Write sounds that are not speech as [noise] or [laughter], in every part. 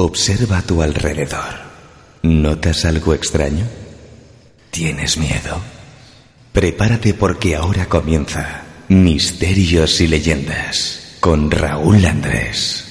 Observa a tu alrededor. ¿Notas algo extraño? ¿Tienes miedo? Prepárate porque ahora comienza Misterios y Leyendas con Raúl Andrés.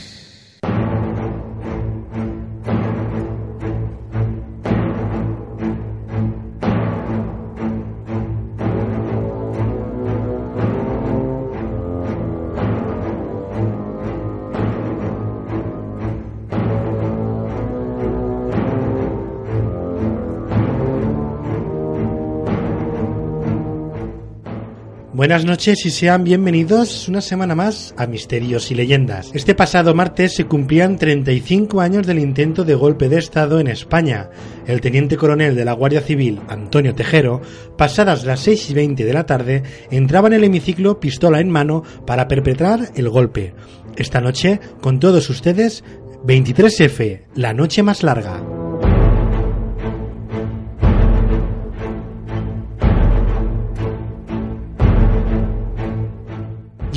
Buenas noches y sean bienvenidos una semana más a Misterios y Leyendas. Este pasado martes se cumplían 35 años del intento de golpe de Estado en España. El teniente coronel de la Guardia Civil, Antonio Tejero, pasadas las 6 y 20 de la tarde, entraba en el hemiciclo pistola en mano para perpetrar el golpe. Esta noche, con todos ustedes, 23F, la noche más larga.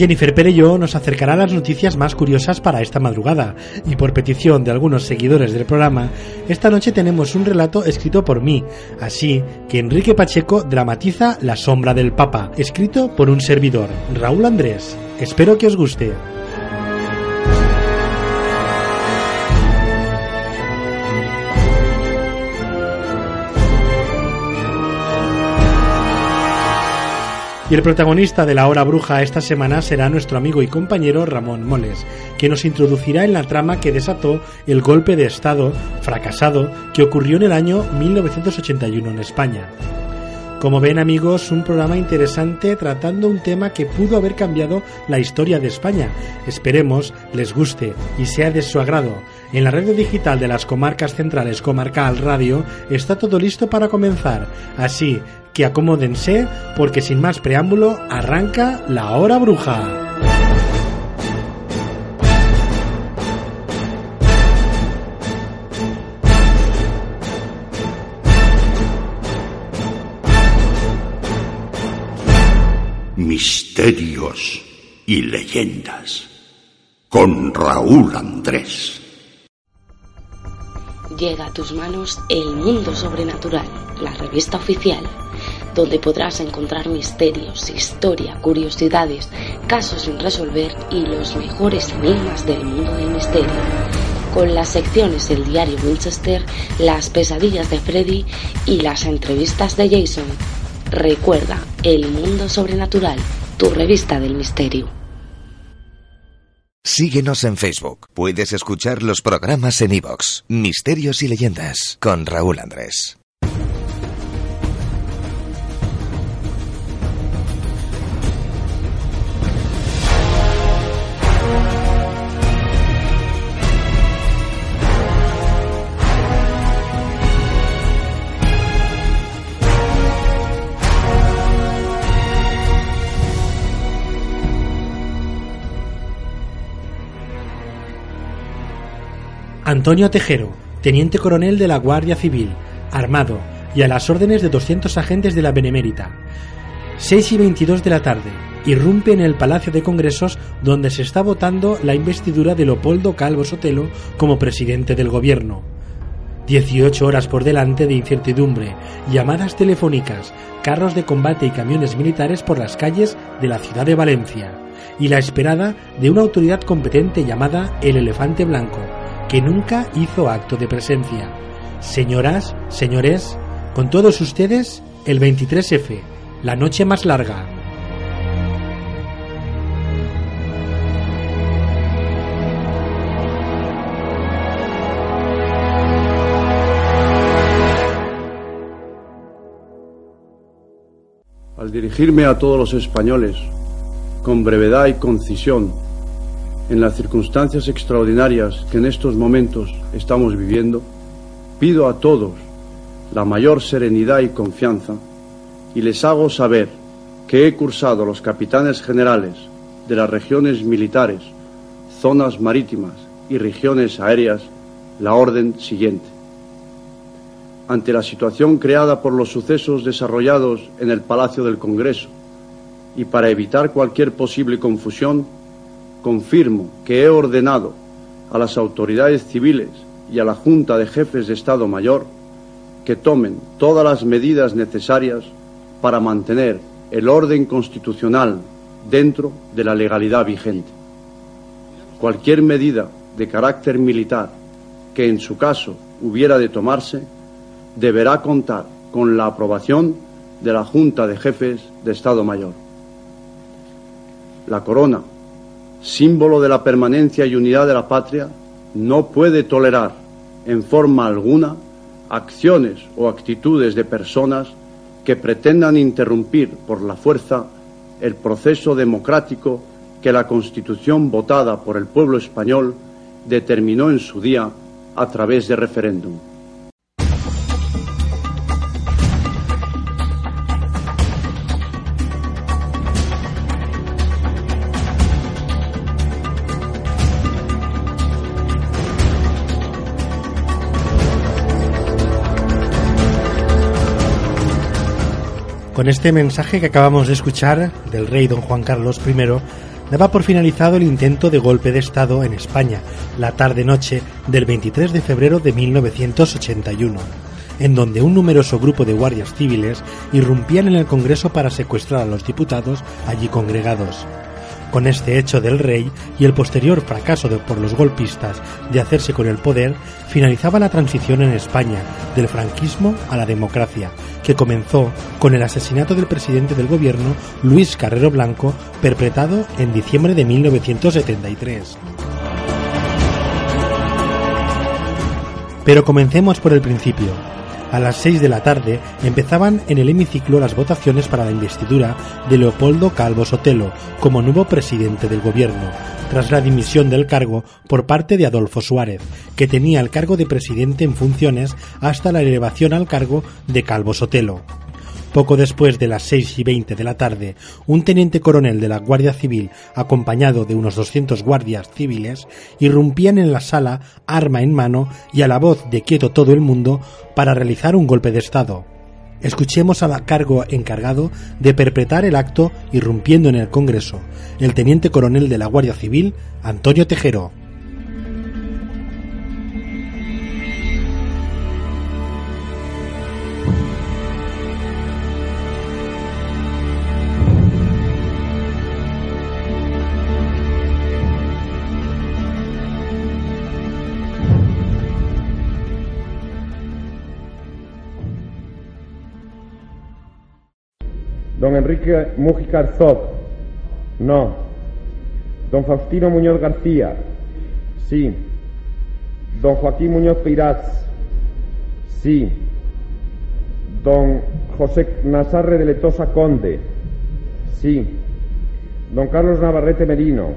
Jennifer Perello nos acercará las noticias más curiosas para esta madrugada y por petición de algunos seguidores del programa, esta noche tenemos un relato escrito por mí, así que Enrique Pacheco dramatiza La sombra del Papa, escrito por un servidor, Raúl Andrés. Espero que os guste. Y el protagonista de la hora bruja esta semana será nuestro amigo y compañero Ramón Moles, que nos introducirá en la trama que desató el golpe de Estado fracasado que ocurrió en el año 1981 en España. Como ven amigos, un programa interesante tratando un tema que pudo haber cambiado la historia de España. Esperemos les guste y sea de su agrado. En la radio digital de las comarcas centrales Comarcal Radio está todo listo para comenzar. Así que acomódense porque sin más preámbulo arranca la hora bruja. Misterios y leyendas con Raúl Andrés. Llega a tus manos El Mundo Sobrenatural, la revista oficial, donde podrás encontrar misterios, historia, curiosidades, casos sin resolver y los mejores enigmas del mundo del misterio. Con las secciones El Diario Winchester, Las Pesadillas de Freddy y las entrevistas de Jason. Recuerda, El Mundo Sobrenatural, tu revista del misterio. Síguenos en Facebook. Puedes escuchar los programas en iVoox. Misterios y Leyendas con Raúl Andrés. Antonio Tejero, teniente coronel de la Guardia Civil, armado y a las órdenes de 200 agentes de la Benemérita. 6 y 22 de la tarde, irrumpe en el Palacio de Congresos donde se está votando la investidura de Leopoldo Calvo Sotelo como presidente del gobierno. 18 horas por delante de incertidumbre, llamadas telefónicas, carros de combate y camiones militares por las calles de la ciudad de Valencia, y la esperada de una autoridad competente llamada el Elefante Blanco, que nunca hizo acto de presencia. Señoras, señores, con todos ustedes, el 23F, la noche más larga. Al dirigirme a todos los españoles, con brevedad y concisión, en las circunstancias extraordinarias que en estos momentos estamos viviendo, pido a todos la mayor serenidad y confianza y les hago saber que he cursado los capitanes generales de las regiones militares, zonas marítimas y regiones aéreas la orden siguiente. Ante la situación creada por los sucesos desarrollados en el Palacio del Congreso y para evitar cualquier posible confusión, confirmo que he ordenado a las autoridades civiles y a la Junta de Jefes de Estado Mayor que tomen todas las medidas necesarias para mantener el orden constitucional dentro de la legalidad vigente. Cualquier medida de carácter militar que en su caso hubiera de tomarse deberá contar con la aprobación de la Junta de Jefes de Estado Mayor. La corona, símbolo de la permanencia y unidad de la patria, no puede tolerar en forma alguna acciones o actitudes de personas que pretendan interrumpir por la fuerza el proceso democrático que la Constitución votada por el pueblo español determinó en su día a través de referéndum. Con este mensaje que acabamos de escuchar del rey don Juan Carlos I, daba por finalizado el intento de golpe de Estado en España, la tarde-noche del 23 de febrero de 1981, en donde un numeroso grupo de guardias civiles irrumpían en el Congreso para secuestrar a los diputados allí congregados. Con este hecho del rey y el posterior fracaso por los golpistas de hacerse con el poder, finalizaba la transición en España del franquismo a la democracia, que comenzó con el asesinato del presidente del gobierno, Luis Carrero Blanco, perpetrado en diciembre de 1973. Pero comencemos por el principio. A las 6 de la tarde empezaban en el hemiciclo las votaciones para la investidura de Leopoldo Calvo Sotelo como nuevo presidente del gobierno, tras la dimisión del cargo por parte de Adolfo Suárez, que tenía el cargo de presidente en funciones hasta la elevación al cargo de Calvo Sotelo. Poco después de las 6 y 20 de la tarde, un teniente coronel de la Guardia Civil, acompañado de unos 200 guardias civiles, irrumpían en la sala, arma en mano y a la voz de quieto todo el mundo, para realizar un golpe de Estado. Escuchemos al cargo encargado de perpetrar el acto irrumpiendo en el Congreso, el teniente coronel de la Guardia Civil, Antonio Tejero. Don Enrique Mújica Arzot. No. Don Faustino Muñoz García. Sí. Don Joaquín Muñoz Peirás. Sí. Don José Nazarre de Letosa Conde. Sí. Don Carlos Navarrete Merino.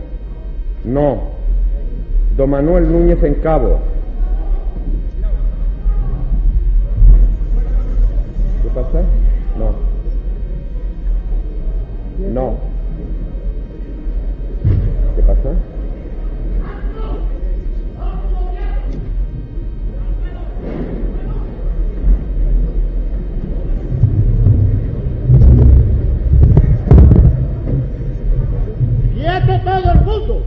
No. Don Manuel Núñez en Cabo. ¿Qué pasa? No. No. ¿Qué pasa? ¡Quieto todo el mundo!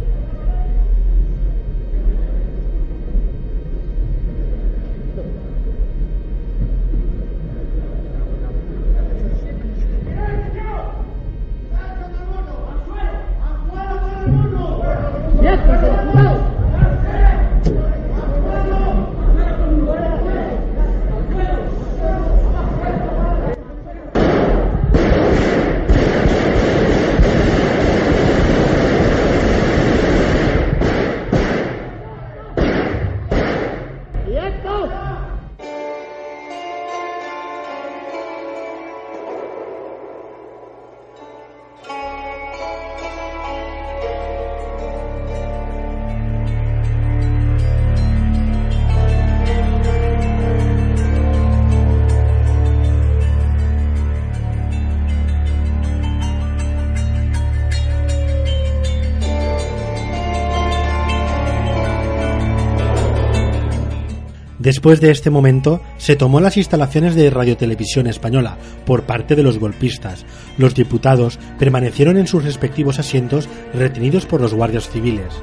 Después de este momento, se tomó las instalaciones de Radiotelevisión Española por parte de los golpistas. Los diputados permanecieron en sus respectivos asientos retenidos por los guardias civiles.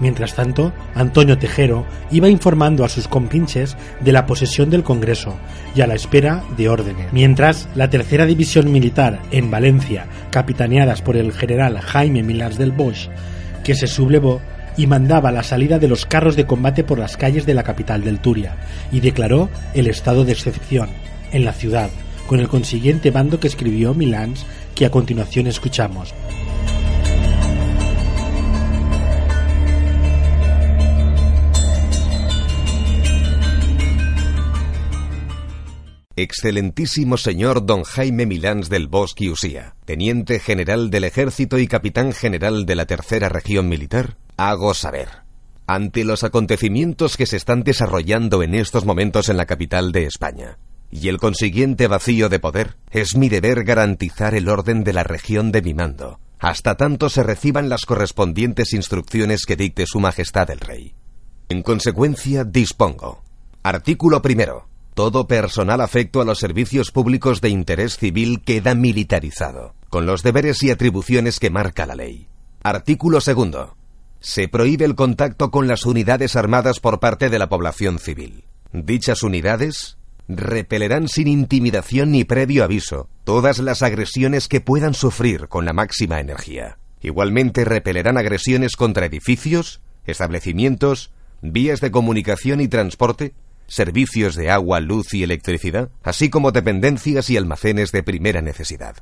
Mientras tanto, Antonio Tejero iba informando a sus compinches de la posesión del Congreso y a la espera de órdenes. Mientras, la tercera división militar en Valencia, capitaneadas por el general Jaime Milans del Bosch, que se sublevó y mandaba la salida de los carros de combate por las calles de la capital del Turia y declaró el estado de excepción en la ciudad, con el consiguiente bando que escribió Milans que a continuación escuchamos. Excelentísimo señor don Jaime Milans del Bosque Usía, teniente general del ejército y capitán general de la tercera región militar, hago saber. Ante los acontecimientos que se están desarrollando en estos momentos en la capital de España, y el consiguiente vacío de poder, es mi deber garantizar el orden de la región de mi mando, hasta tanto se reciban las correspondientes instrucciones que dicte Su Majestad el Rey. En consecuencia, dispongo. Artículo primero. Todo personal afecto a los servicios públicos de interés civil queda militarizado, con los deberes y atribuciones que marca la ley. Artículo segundo. Se prohíbe el contacto con las unidades armadas por parte de la población civil. Dichas unidades repelerán sin intimidación ni previo aviso todas las agresiones que puedan sufrir con la máxima energía. Igualmente repelerán agresiones contra edificios, establecimientos, vías de comunicación y transporte, servicios de agua, luz y electricidad, así como dependencias y almacenes de primera necesidad.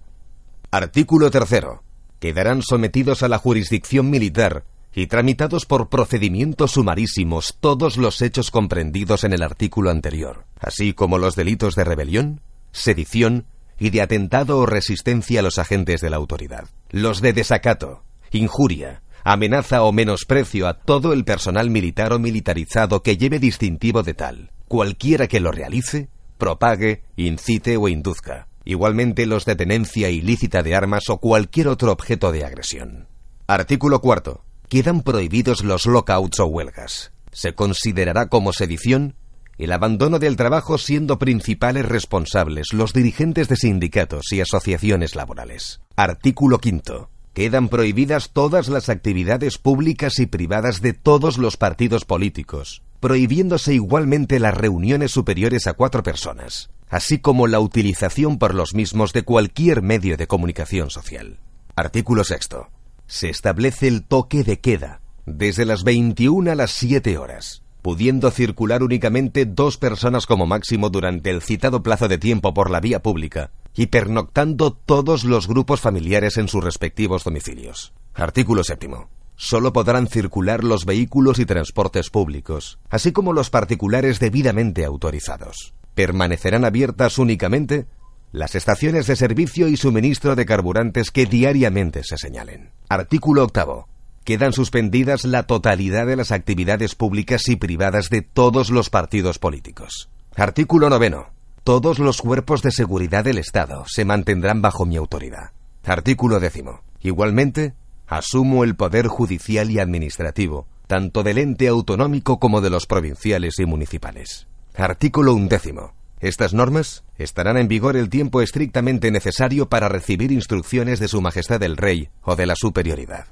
Artículo tercero. Quedarán sometidos a la jurisdicción militar y tramitados por procedimientos sumarísimos todos los hechos comprendidos en el artículo anterior, así como los delitos de rebelión, sedición y de atentado o resistencia a los agentes de la autoridad, los de desacato, injuria, amenaza o menosprecio a todo el personal militar o militarizado que lleve distintivo de tal, cualquiera que lo realice, propague, incite o induzca, igualmente los de tenencia ilícita de armas o cualquier otro objeto de agresión. Artículo cuarto quedan prohibidos los lockouts o huelgas. Se considerará como sedición el abandono del trabajo siendo principales responsables los dirigentes de sindicatos y asociaciones laborales. Artículo quinto. Quedan prohibidas todas las actividades públicas y privadas de todos los partidos políticos, prohibiéndose igualmente las reuniones superiores a cuatro personas, así como la utilización por los mismos de cualquier medio de comunicación social. Artículo sexto se establece el toque de queda, desde las 21 a las 7 horas, pudiendo circular únicamente dos personas como máximo durante el citado plazo de tiempo por la vía pública, y pernoctando todos los grupos familiares en sus respectivos domicilios. Artículo séptimo. Solo podrán circular los vehículos y transportes públicos, así como los particulares debidamente autorizados. Permanecerán abiertas únicamente las estaciones de servicio y suministro de carburantes que diariamente se señalen. Artículo octavo. Quedan suspendidas la totalidad de las actividades públicas y privadas de todos los partidos políticos. Artículo noveno. Todos los cuerpos de seguridad del Estado se mantendrán bajo mi autoridad. Artículo décimo. Igualmente, asumo el poder judicial y administrativo, tanto del ente autonómico como de los provinciales y municipales. Artículo undécimo. Estas normas estarán en vigor el tiempo estrictamente necesario para recibir instrucciones de Su Majestad el Rey o de la superioridad.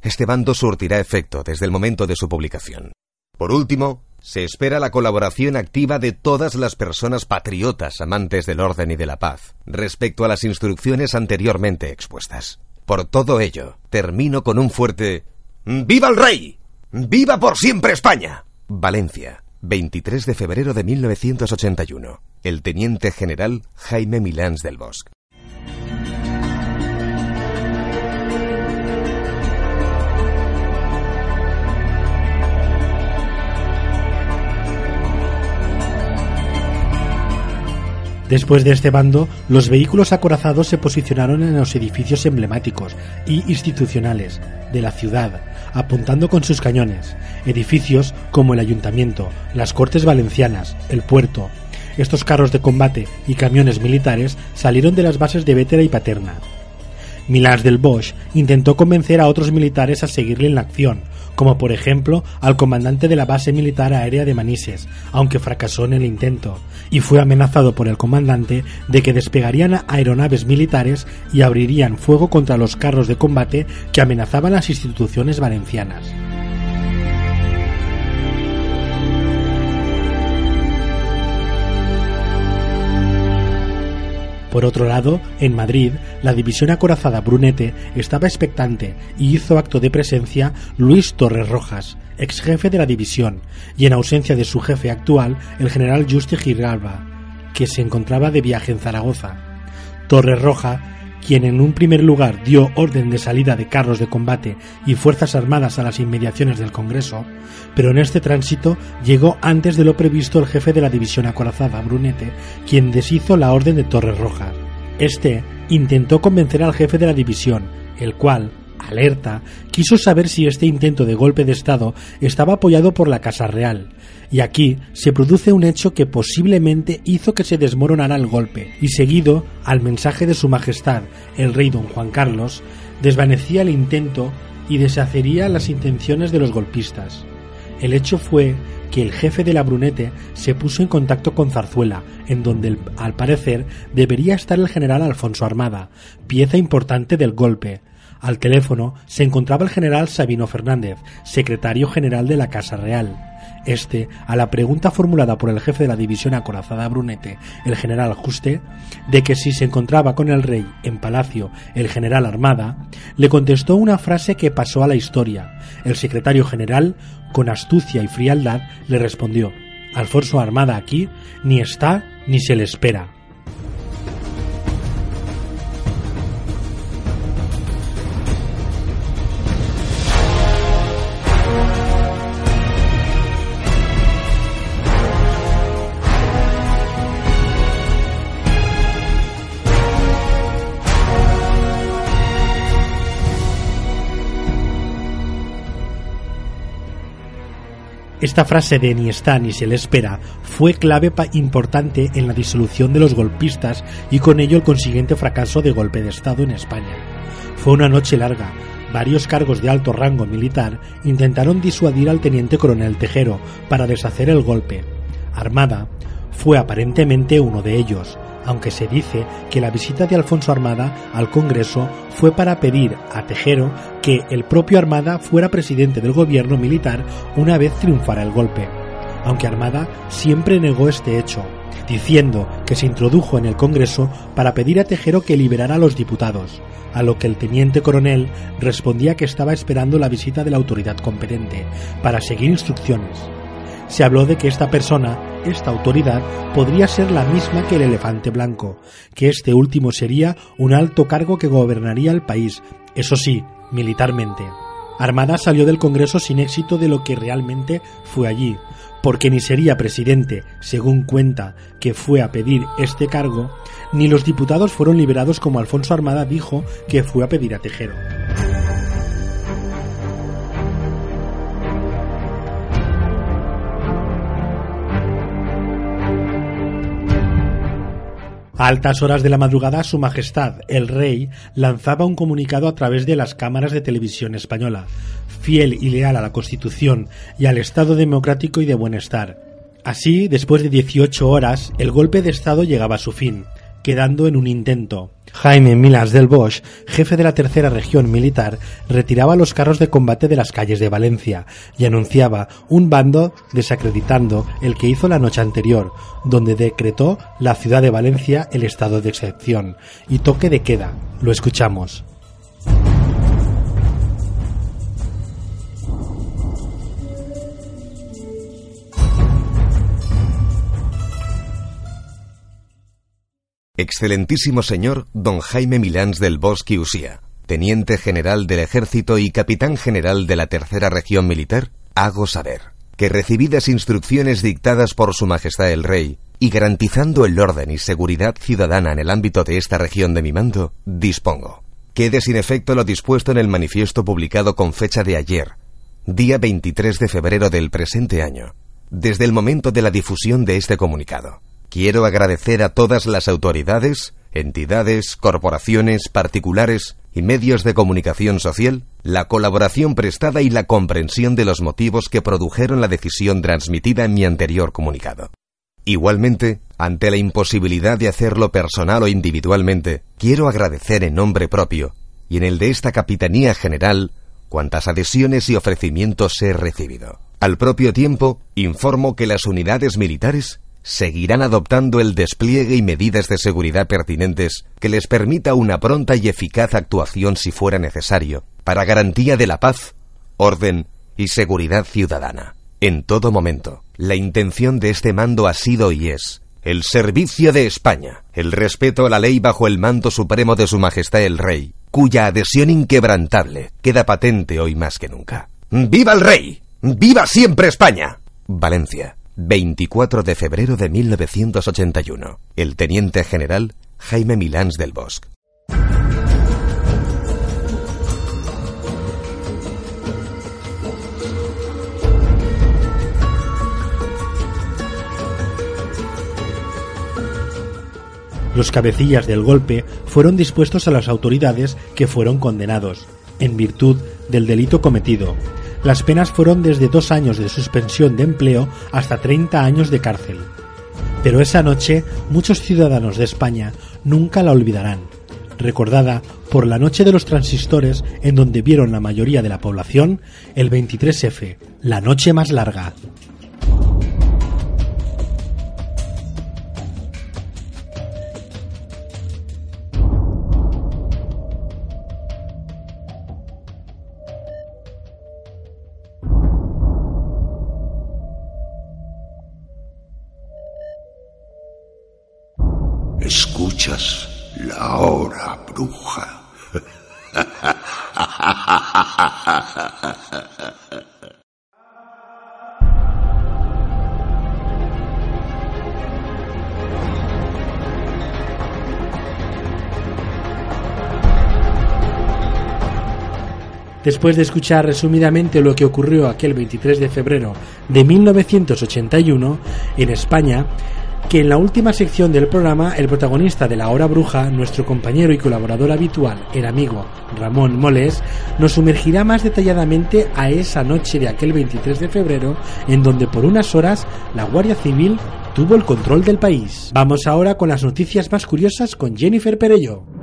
Este bando surtirá efecto desde el momento de su publicación. Por último, se espera la colaboración activa de todas las personas patriotas amantes del orden y de la paz respecto a las instrucciones anteriormente expuestas. Por todo ello, termino con un fuerte ¡Viva el rey! ¡Viva por siempre España! Valencia, 23 de febrero de 1981 el teniente general Jaime Milans del Bosque. Después de este bando, los vehículos acorazados se posicionaron en los edificios emblemáticos y institucionales de la ciudad, apuntando con sus cañones. Edificios como el ayuntamiento, las Cortes Valencianas, el puerto, estos carros de combate y camiones militares salieron de las bases de Vétera y Paterna. Milans del Bosch intentó convencer a otros militares a seguirle en la acción, como por ejemplo al comandante de la base militar aérea de Manises, aunque fracasó en el intento, y fue amenazado por el comandante de que despegarían aeronaves militares y abrirían fuego contra los carros de combate que amenazaban las instituciones valencianas. Por otro lado, en Madrid, la división acorazada Brunete estaba expectante y hizo acto de presencia Luis Torres Rojas, ex jefe de la división, y en ausencia de su jefe actual, el general Justi Giralba, que se encontraba de viaje en Zaragoza. Torres Roja quien en un primer lugar dio orden de salida de carros de combate y fuerzas armadas a las inmediaciones del Congreso, pero en este tránsito llegó antes de lo previsto el jefe de la división acorazada, Brunete, quien deshizo la orden de Torres Rojas. Este intentó convencer al jefe de la división, el cual, alerta, quiso saber si este intento de golpe de Estado estaba apoyado por la Casa Real, y aquí se produce un hecho que posiblemente hizo que se desmoronara el golpe, y seguido al mensaje de Su Majestad, el rey don Juan Carlos, desvanecía el intento y deshacería las intenciones de los golpistas. El hecho fue que el jefe de la Brunete se puso en contacto con Zarzuela, en donde al parecer debería estar el general Alfonso Armada, pieza importante del golpe, al teléfono se encontraba el general Sabino Fernández, secretario general de la Casa Real. Este, a la pregunta formulada por el jefe de la división acorazada Brunete, el general Juste, de que si se encontraba con el rey en palacio el general Armada, le contestó una frase que pasó a la historia. El secretario general, con astucia y frialdad, le respondió Alfonso Armada aquí ni está ni se le espera. Esta frase de ni está ni se le espera fue clave importante en la disolución de los golpistas y con ello el consiguiente fracaso de golpe de Estado en España. Fue una noche larga. Varios cargos de alto rango militar intentaron disuadir al teniente coronel Tejero para deshacer el golpe. Armada fue aparentemente uno de ellos, aunque se dice que la visita de Alfonso Armada al Congreso fue para pedir a Tejero que el propio Armada fuera presidente del gobierno militar una vez triunfara el golpe, aunque Armada siempre negó este hecho, diciendo que se introdujo en el Congreso para pedir a Tejero que liberara a los diputados, a lo que el teniente coronel respondía que estaba esperando la visita de la autoridad competente para seguir instrucciones se habló de que esta persona, esta autoridad, podría ser la misma que el elefante blanco, que este último sería un alto cargo que gobernaría el país, eso sí, militarmente. Armada salió del Congreso sin éxito de lo que realmente fue allí, porque ni sería presidente, según cuenta que fue a pedir este cargo, ni los diputados fueron liberados como Alfonso Armada dijo que fue a pedir a Tejero. A altas horas de la madrugada, Su Majestad, el Rey, lanzaba un comunicado a través de las cámaras de televisión española, fiel y leal a la Constitución y al Estado democrático y de bienestar. Así, después de 18 horas, el golpe de Estado llegaba a su fin quedando en un intento. Jaime Milas del Bosch, jefe de la tercera región militar, retiraba los carros de combate de las calles de Valencia y anunciaba un bando desacreditando el que hizo la noche anterior, donde decretó la ciudad de Valencia el estado de excepción y toque de queda. Lo escuchamos. Excelentísimo señor don Jaime Milans del Bosque Usía, teniente general del ejército y capitán general de la tercera región militar, hago saber que recibidas instrucciones dictadas por su majestad el rey y garantizando el orden y seguridad ciudadana en el ámbito de esta región de mi mando, dispongo. Quede sin efecto lo dispuesto en el manifiesto publicado con fecha de ayer, día 23 de febrero del presente año, desde el momento de la difusión de este comunicado Quiero agradecer a todas las autoridades, entidades, corporaciones, particulares y medios de comunicación social la colaboración prestada y la comprensión de los motivos que produjeron la decisión transmitida en mi anterior comunicado. Igualmente, ante la imposibilidad de hacerlo personal o individualmente, quiero agradecer en nombre propio y en el de esta Capitanía General cuantas adhesiones y ofrecimientos he recibido. Al propio tiempo, informo que las unidades militares seguirán adoptando el despliegue y medidas de seguridad pertinentes que les permita una pronta y eficaz actuación si fuera necesario, para garantía de la paz, orden y seguridad ciudadana. En todo momento, la intención de este mando ha sido y es el servicio de España, el respeto a la ley bajo el mando supremo de Su Majestad el Rey, cuya adhesión inquebrantable queda patente hoy más que nunca. ¡Viva el Rey! ¡Viva siempre España! Valencia, 24 de febrero de 1981. El teniente general Jaime Milans del Bosque. Los cabecillas del golpe fueron dispuestos a las autoridades que fueron condenados, en virtud del delito cometido. Las penas fueron desde dos años de suspensión de empleo hasta 30 años de cárcel. Pero esa noche muchos ciudadanos de España nunca la olvidarán, recordada por la noche de los transistores en donde vieron la mayoría de la población el 23F, la noche más larga. Después de escuchar resumidamente lo que ocurrió aquel 23 de febrero de 1981 en España, que en la última sección del programa el protagonista de La Hora Bruja, nuestro compañero y colaborador habitual, el amigo Ramón Moles, nos sumergirá más detalladamente a esa noche de aquel 23 de febrero en donde por unas horas la Guardia Civil tuvo el control del país. Vamos ahora con las noticias más curiosas con Jennifer Perello.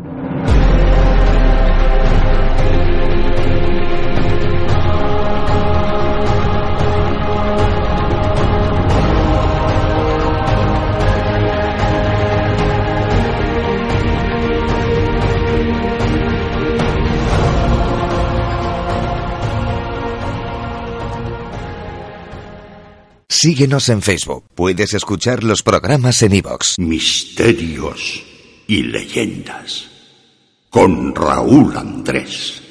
Síguenos en Facebook. Puedes escuchar los programas en iVoox. Misterios y leyendas. Con Raúl Andrés.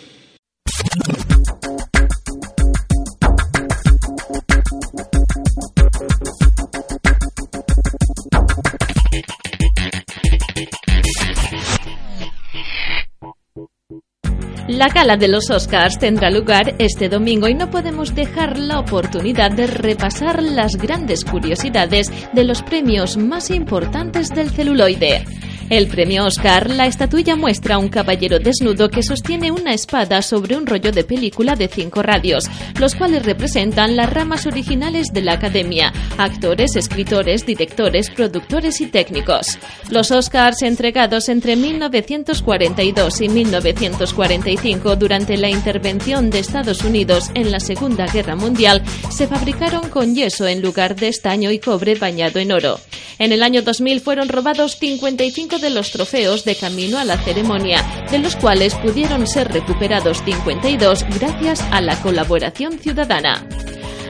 La gala de los Oscars tendrá lugar este domingo y no podemos dejar la oportunidad de repasar las grandes curiosidades de los premios más importantes del celuloide. El premio Oscar, la estatuilla muestra a un caballero desnudo que sostiene una espada sobre un rollo de película de cinco radios, los cuales representan las ramas originales de la academia, actores, escritores, directores, productores y técnicos. Los Oscars entregados entre 1942 y 1945 durante la intervención de Estados Unidos en la Segunda Guerra Mundial se fabricaron con yeso en lugar de estaño y cobre bañado en oro. En el año 2000 fueron robados 55 de los trofeos de camino a la ceremonia, de los cuales pudieron ser recuperados 52 gracias a la colaboración ciudadana.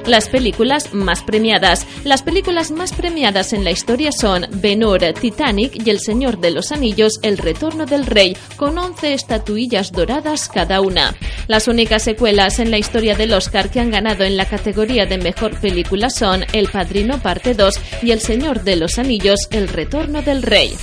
Las películas más premiadas. Las películas más premiadas en la historia son Ben-Hur, Titanic y El Señor de los Anillos, El Retorno del Rey, con 11 estatuillas doradas cada una. Las únicas secuelas en la historia del Oscar que han ganado en la categoría de mejor película son El Padrino Parte 2 y El Señor de los Anillos, El Retorno del Rey.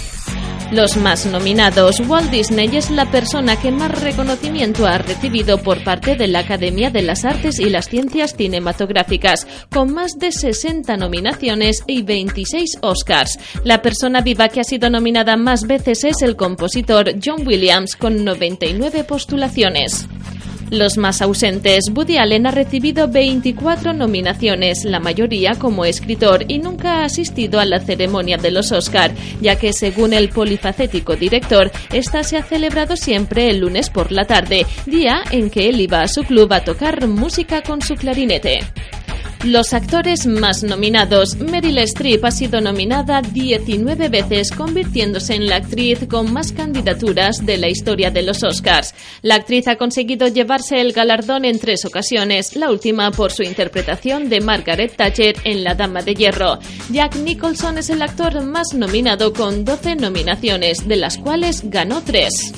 Los más nominados, Walt Disney es la persona que más reconocimiento ha recibido por parte de la Academia de las Artes y las Ciencias Cinematográficas, con más de 60 nominaciones y 26 Oscars. La persona viva que ha sido nominada más veces es el compositor John Williams, con 99 postulaciones. Los más ausentes, Woody Allen ha recibido 24 nominaciones, la mayoría como escritor, y nunca ha asistido a la ceremonia de los Oscar, ya que según el polifacético director, esta se ha celebrado siempre el lunes por la tarde, día en que él iba a su club a tocar música con su clarinete. Los actores más nominados. Meryl Streep ha sido nominada 19 veces, convirtiéndose en la actriz con más candidaturas de la historia de los Oscars. La actriz ha conseguido llevarse el galardón en tres ocasiones, la última por su interpretación de Margaret Thatcher en La Dama de Hierro. Jack Nicholson es el actor más nominado con 12 nominaciones, de las cuales ganó tres.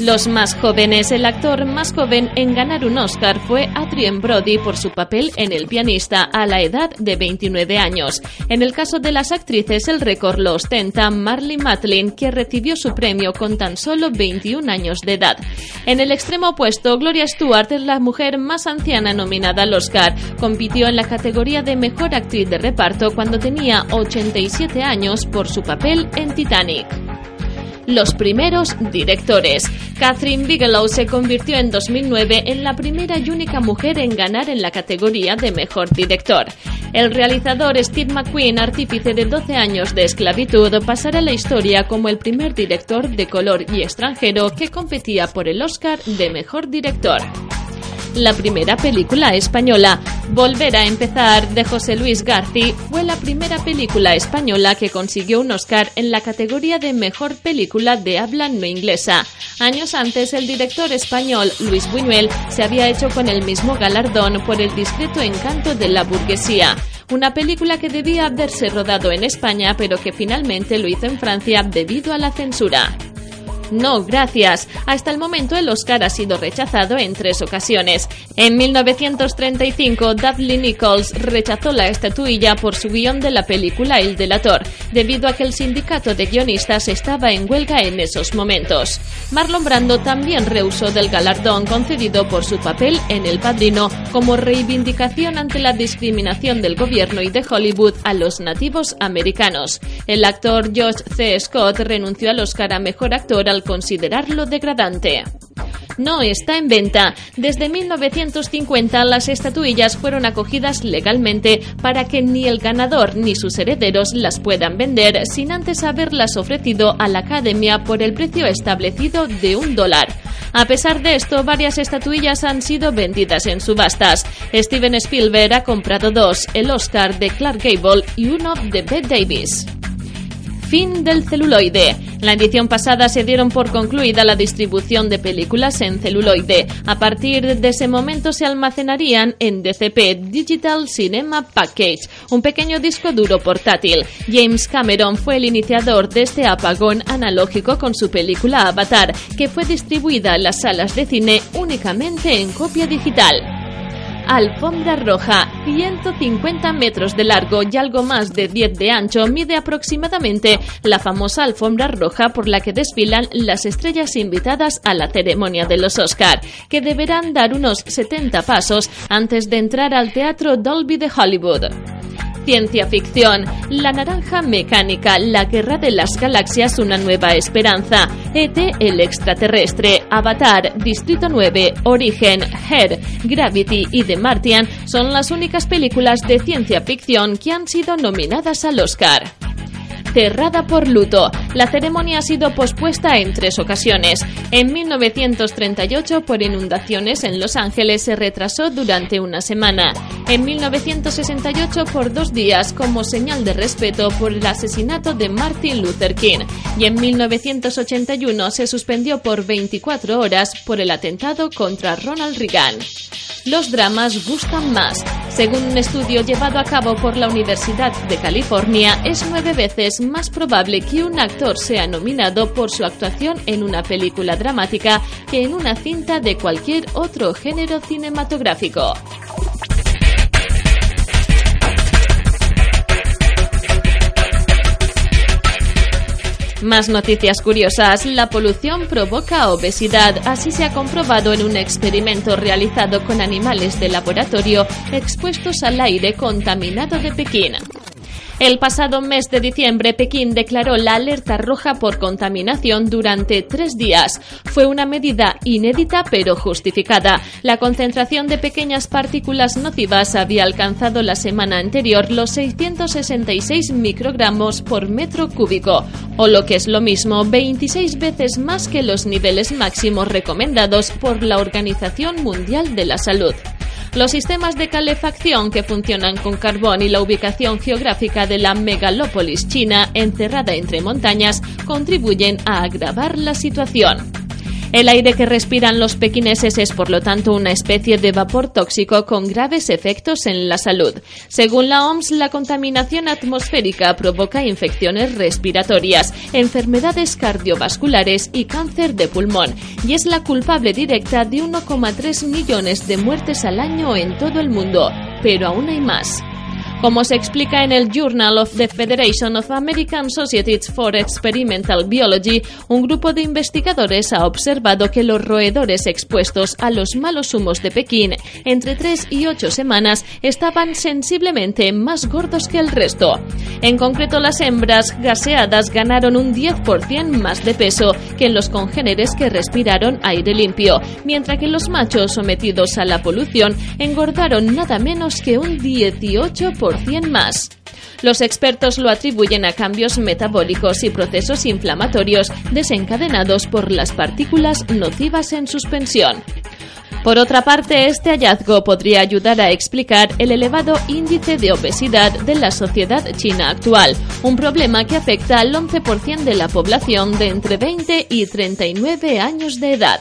Los más jóvenes, el actor más joven en ganar un Oscar fue Adrien Brody por su papel en El pianista a la edad de 29 años. En el caso de las actrices, el récord lo ostenta Marley Matlin, que recibió su premio con tan solo 21 años de edad. En el extremo opuesto, Gloria Stewart es la mujer más anciana nominada al Oscar. Compitió en la categoría de mejor actriz de reparto cuando tenía 87 años por su papel en Titanic los primeros directores. Catherine Bigelow se convirtió en 2009 en la primera y única mujer en ganar en la categoría de mejor director. El realizador Steve McQueen, artífice de 12 años de esclavitud, pasará a la historia como el primer director de color y extranjero que competía por el Oscar de mejor director la primera película española. Volver a empezar de José Luis García fue la primera película española que consiguió un Oscar en la categoría de mejor película de habla no inglesa. Años antes, el director español Luis Buñuel se había hecho con el mismo galardón por el discreto encanto de la burguesía una película que debía haberse rodado en España pero que finalmente lo hizo en Francia debido a la censura. No, gracias. Hasta el momento el Oscar ha sido rechazado en tres ocasiones. En 1935, Dudley Nichols rechazó la estatuilla por su guion de la película El Delator, debido a que el sindicato de guionistas estaba en huelga en esos momentos. Marlon Brando también rehusó del galardón concedido por su papel en El Padrino como reivindicación ante la discriminación del gobierno y de Hollywood a los nativos americanos. El actor George C. Scott renunció al Oscar a Mejor Actor al considerarlo degradante. No está en venta. Desde 1950 las estatuillas fueron acogidas legalmente para que ni el ganador ni sus herederos las puedan vender sin antes haberlas ofrecido a la academia por el precio establecido de un dólar. A pesar de esto, varias estatuillas han sido vendidas en subastas. Steven Spielberg ha comprado dos, el Oscar de Clark Gable y uno de Bette Davis. Fin del celuloide. La edición pasada se dieron por concluida la distribución de películas en celuloide. A partir de ese momento se almacenarían en DCP, Digital Cinema Package, un pequeño disco duro portátil. James Cameron fue el iniciador de este apagón analógico con su película Avatar, que fue distribuida en las salas de cine únicamente en copia digital. Alfombra Roja, 150 metros de largo y algo más de 10 de ancho, mide aproximadamente la famosa alfombra roja por la que desfilan las estrellas invitadas a la ceremonia de los Oscar, que deberán dar unos 70 pasos antes de entrar al Teatro Dolby de Hollywood. Ciencia ficción, La Naranja Mecánica, La Guerra de las Galaxias, Una Nueva Esperanza, ET el Extraterrestre, Avatar, Distrito 9, Origen, Her, Gravity y The Martian son las únicas películas de ciencia ficción que han sido nominadas al Oscar cerrada por luto. La ceremonia ha sido pospuesta en tres ocasiones. En 1938 por inundaciones en Los Ángeles se retrasó durante una semana. En 1968 por dos días como señal de respeto por el asesinato de Martin Luther King. Y en 1981 se suspendió por 24 horas por el atentado contra Ronald Reagan los dramas gustan más. Según un estudio llevado a cabo por la Universidad de California, es nueve veces más probable que un actor sea nominado por su actuación en una película dramática que en una cinta de cualquier otro género cinematográfico. Más noticias curiosas. La polución provoca obesidad. Así se ha comprobado en un experimento realizado con animales de laboratorio expuestos al aire contaminado de Pekín. El pasado mes de diciembre, Pekín declaró la alerta roja por contaminación durante tres días. Fue una medida inédita pero justificada. La concentración de pequeñas partículas nocivas había alcanzado la semana anterior los 666 microgramos por metro cúbico, o lo que es lo mismo, 26 veces más que los niveles máximos recomendados por la Organización Mundial de la Salud. Los sistemas de calefacción que funcionan con carbón y la ubicación geográfica de la megalópolis china encerrada entre montañas contribuyen a agravar la situación. El aire que respiran los pequineses es, por lo tanto, una especie de vapor tóxico con graves efectos en la salud. Según la OMS, la contaminación atmosférica provoca infecciones respiratorias, enfermedades cardiovasculares y cáncer de pulmón, y es la culpable directa de 1,3 millones de muertes al año en todo el mundo. Pero aún hay más. Como se explica en el Journal of the Federation of American Societies for Experimental Biology, un grupo de investigadores ha observado que los roedores expuestos a los malos humos de Pekín entre 3 y 8 semanas estaban sensiblemente más gordos que el resto. En concreto, las hembras gaseadas ganaron un 10% más de peso que en los congéneres que respiraron aire limpio, mientras que los machos sometidos a la polución engordaron nada menos que un 18% más. Los expertos lo atribuyen a cambios metabólicos y procesos inflamatorios desencadenados por las partículas nocivas en suspensión. Por otra parte, este hallazgo podría ayudar a explicar el elevado índice de obesidad de la sociedad china actual, un problema que afecta al 11% de la población de entre 20 y 39 años de edad.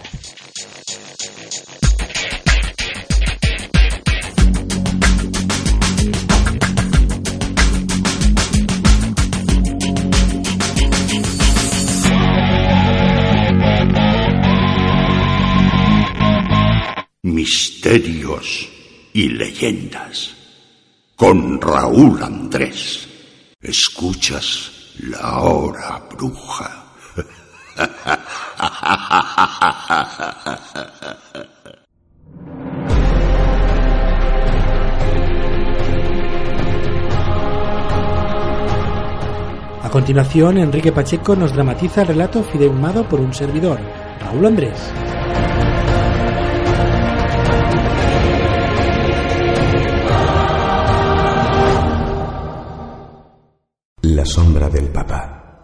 Misterios y leyendas. Con Raúl Andrés. Escuchas la hora bruja. [laughs] A continuación, Enrique Pacheco nos dramatiza el relato fidehumado por un servidor, Raúl Andrés. La sombra del Papa.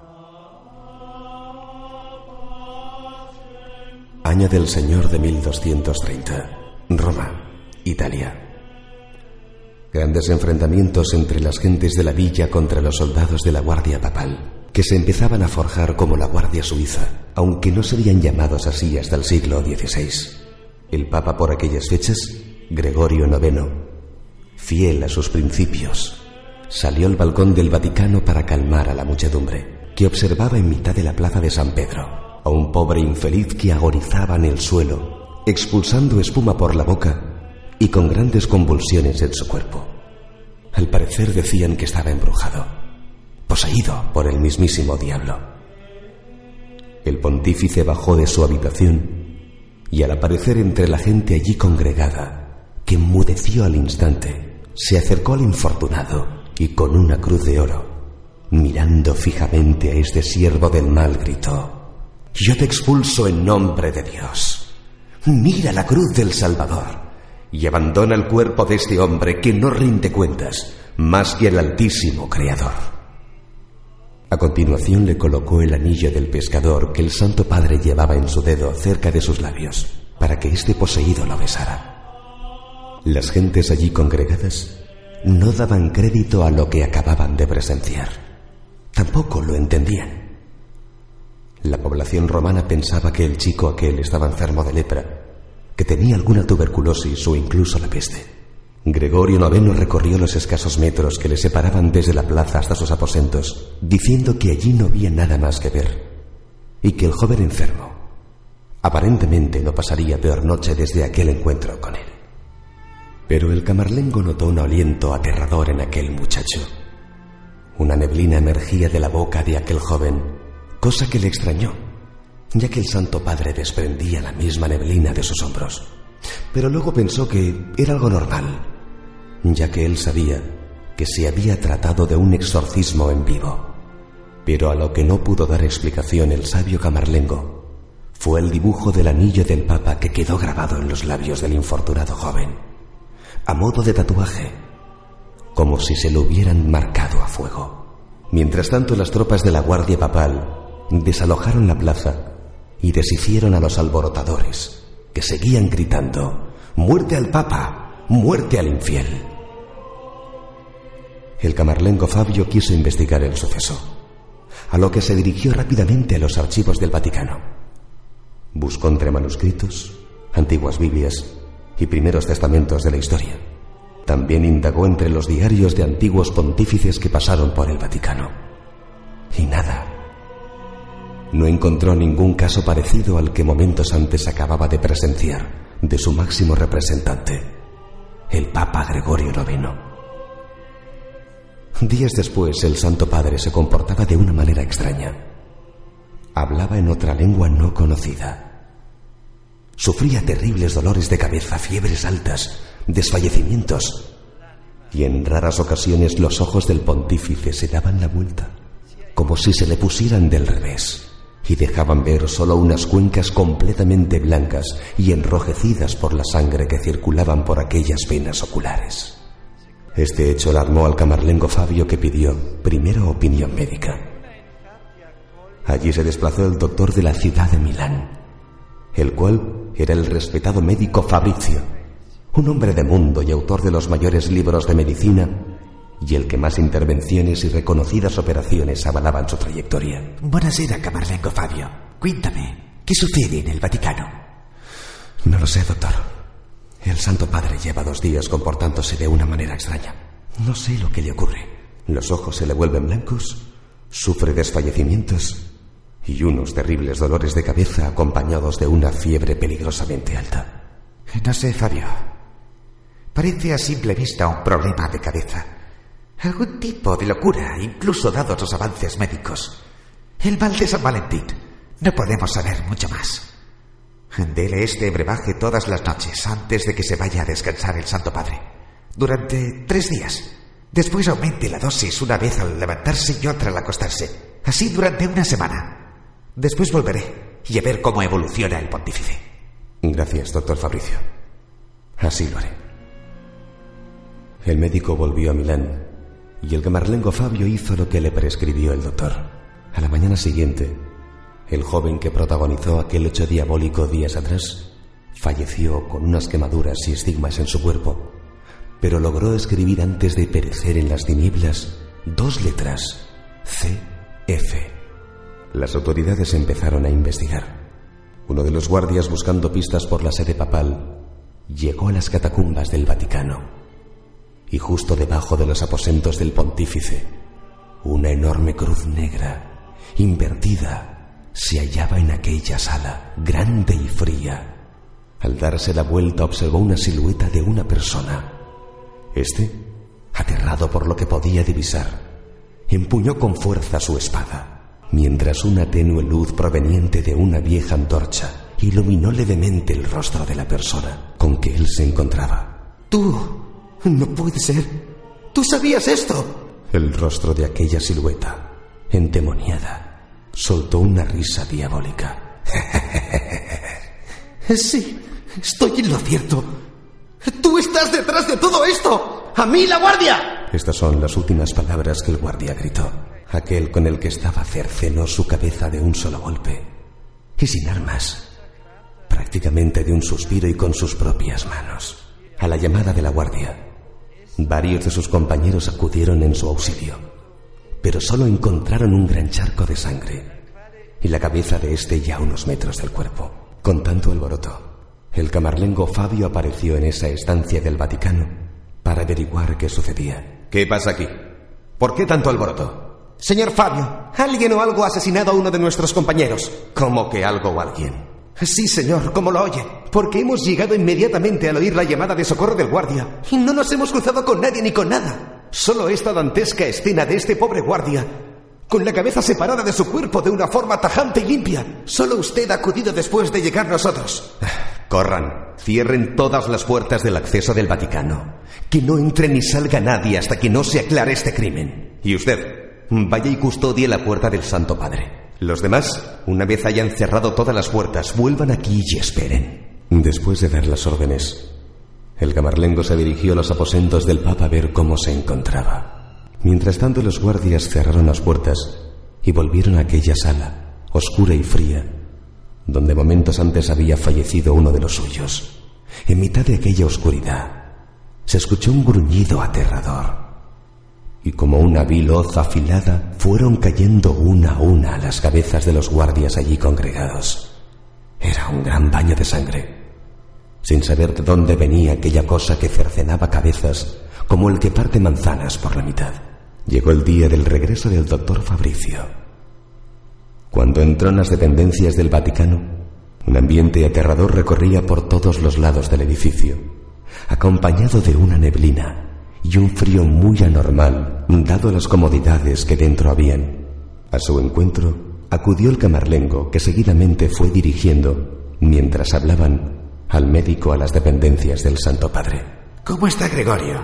Año del Señor de 1230. Roma, Italia. Grandes enfrentamientos entre las gentes de la villa contra los soldados de la Guardia Papal, que se empezaban a forjar como la Guardia Suiza, aunque no serían llamados así hasta el siglo XVI. El Papa por aquellas fechas, Gregorio IX, fiel a sus principios, salió al balcón del Vaticano para calmar a la muchedumbre, que observaba en mitad de la plaza de San Pedro a un pobre infeliz que agonizaba en el suelo, expulsando espuma por la boca y con grandes convulsiones en su cuerpo. Al parecer decían que estaba embrujado, poseído por el mismísimo diablo. El pontífice bajó de su habitación y al aparecer entre la gente allí congregada, que enmudeció al instante, se acercó al infortunado y con una cruz de oro, mirando fijamente a este siervo del mal, gritó, Yo te expulso en nombre de Dios. Mira la cruz del Salvador y abandona el cuerpo de este hombre que no rinde cuentas más que el Altísimo Creador. A continuación le colocó el anillo del pescador que el Santo Padre llevaba en su dedo cerca de sus labios, para que este poseído lo besara. Las gentes allí congregadas no daban crédito a lo que acababan de presenciar. Tampoco lo entendían. La población romana pensaba que el chico aquel estaba enfermo de lepra, que tenía alguna tuberculosis o incluso la peste. Gregorio IX recorrió los escasos metros que le separaban desde la plaza hasta sus aposentos, diciendo que allí no había nada más que ver, y que el joven enfermo aparentemente no pasaría peor noche desde aquel encuentro con él. Pero el camarlengo notó un aliento aterrador en aquel muchacho. Una neblina emergía de la boca de aquel joven, cosa que le extrañó, ya que el Santo Padre desprendía la misma neblina de sus hombros. Pero luego pensó que era algo normal, ya que él sabía que se había tratado de un exorcismo en vivo. Pero a lo que no pudo dar explicación el sabio camarlengo fue el dibujo del anillo del Papa que quedó grabado en los labios del infortunado joven, a modo de tatuaje, como si se lo hubieran marcado a fuego. Mientras tanto, las tropas de la Guardia Papal desalojaron la plaza y deshicieron a los alborotadores, que seguían gritando, ¡Muerte al Papa! muerte al infiel. El camarlengo Fabio quiso investigar el suceso, a lo que se dirigió rápidamente a los archivos del Vaticano. Buscó entre manuscritos, antiguas Biblias y primeros testamentos de la historia. También indagó entre los diarios de antiguos pontífices que pasaron por el Vaticano. Y nada. No encontró ningún caso parecido al que momentos antes acababa de presenciar de su máximo representante, el Papa Gregorio IX. Días después, el Santo Padre se comportaba de una manera extraña. Hablaba en otra lengua no conocida. Sufría terribles dolores de cabeza, fiebres altas, desfallecimientos, y en raras ocasiones los ojos del pontífice se daban la vuelta, como si se le pusieran del revés, y dejaban ver solo unas cuencas completamente blancas y enrojecidas por la sangre que circulaban por aquellas venas oculares. Este hecho alarmó al camarlengo Fabio que pidió primero opinión médica. Allí se desplazó el doctor de la ciudad de Milán, el cual era el respetado médico Fabrizio, un hombre de mundo y autor de los mayores libros de medicina y el que más intervenciones y reconocidas operaciones avalaban su trayectoria. Buonasera, camarlengo Fabio. Cuéntame, ¿qué sucede en el Vaticano? No lo sé, doctor. El Santo Padre lleva dos días comportándose de una manera extraña. No sé lo que le ocurre. Los ojos se le vuelven blancos, sufre desfallecimientos y unos terribles dolores de cabeza acompañados de una fiebre peligrosamente alta. No sé, Fabio. Parece a simple vista un problema de cabeza. Algún tipo de locura, incluso dados los avances médicos. El mal de San Valentín. No podemos saber mucho más. Dele este brebaje todas las noches antes de que se vaya a descansar el Santo Padre. Durante tres días. Después aumente la dosis una vez al levantarse y otra al acostarse. Así durante una semana. Después volveré y a ver cómo evoluciona el pontífice. Gracias, doctor Fabricio. Así lo haré. El médico volvió a Milán y el camarlengo Fabio hizo lo que le prescribió el doctor. A la mañana siguiente, el joven que protagonizó aquel hecho diabólico días atrás falleció con unas quemaduras y estigmas en su cuerpo, pero logró escribir antes de perecer en las tinieblas dos letras, C-F. Las autoridades empezaron a investigar. Uno de los guardias buscando pistas por la sede papal llegó a las catacumbas del Vaticano y justo debajo de los aposentos del pontífice, una enorme cruz negra, invertida, se hallaba en aquella sala, grande y fría. Al darse la vuelta observó una silueta de una persona. Este, aterrado por lo que podía divisar, empuñó con fuerza su espada, mientras una tenue luz proveniente de una vieja antorcha iluminó levemente el rostro de la persona con que él se encontraba. Tú, no puede ser. ¿Tú sabías esto? El rostro de aquella silueta, endemoniada, soltó una risa diabólica. [laughs] sí, estoy en lo cierto. Tú estás detrás de todo esto. ¡A mí la guardia! Estas son las últimas palabras que el guardia gritó. Aquel con el que estaba cercenó su cabeza de un solo golpe. Y sin armas. Prácticamente de un suspiro y con sus propias manos. A la llamada de la guardia, Varios de sus compañeros acudieron en su auxilio, pero solo encontraron un gran charco de sangre y la cabeza de este ya a unos metros del cuerpo. Con tanto alboroto, el camarlengo Fabio apareció en esa estancia del Vaticano para averiguar qué sucedía. ¿Qué pasa aquí? ¿Por qué tanto alboroto? Señor Fabio, alguien o algo ha asesinado a uno de nuestros compañeros. ¿Cómo que algo o alguien? Sí, señor, como lo oye, porque hemos llegado inmediatamente al oír la llamada de socorro del guardia y no nos hemos cruzado con nadie ni con nada. Solo esta dantesca escena de este pobre guardia, con la cabeza separada de su cuerpo de una forma tajante y limpia. Solo usted ha acudido después de llegar nosotros. [sighs] Corran, cierren todas las puertas del acceso del Vaticano. Que no entre ni salga nadie hasta que no se aclare este crimen. Y usted, vaya y custodie la puerta del Santo Padre. Los demás, una vez hayan cerrado todas las puertas, vuelvan aquí y esperen. Después de dar las órdenes, el camarlengo se dirigió a los aposentos del Papa a ver cómo se encontraba. Mientras tanto, los guardias cerraron las puertas y volvieron a aquella sala, oscura y fría, donde momentos antes había fallecido uno de los suyos. En mitad de aquella oscuridad, se escuchó un gruñido aterrador. Y como una vil hoz afilada, fueron cayendo una a una las cabezas de los guardias allí congregados. Era un gran baño de sangre. Sin saber de dónde venía aquella cosa que cercenaba cabezas, como el que parte manzanas por la mitad. Llegó el día del regreso del doctor Fabricio. Cuando entró en las dependencias del Vaticano, un ambiente aterrador recorría por todos los lados del edificio, acompañado de una neblina y un frío muy anormal, dado las comodidades que dentro habían. A su encuentro acudió el camarlengo que seguidamente fue dirigiendo, mientras hablaban, al médico a las dependencias del Santo Padre. ¿Cómo está Gregorio?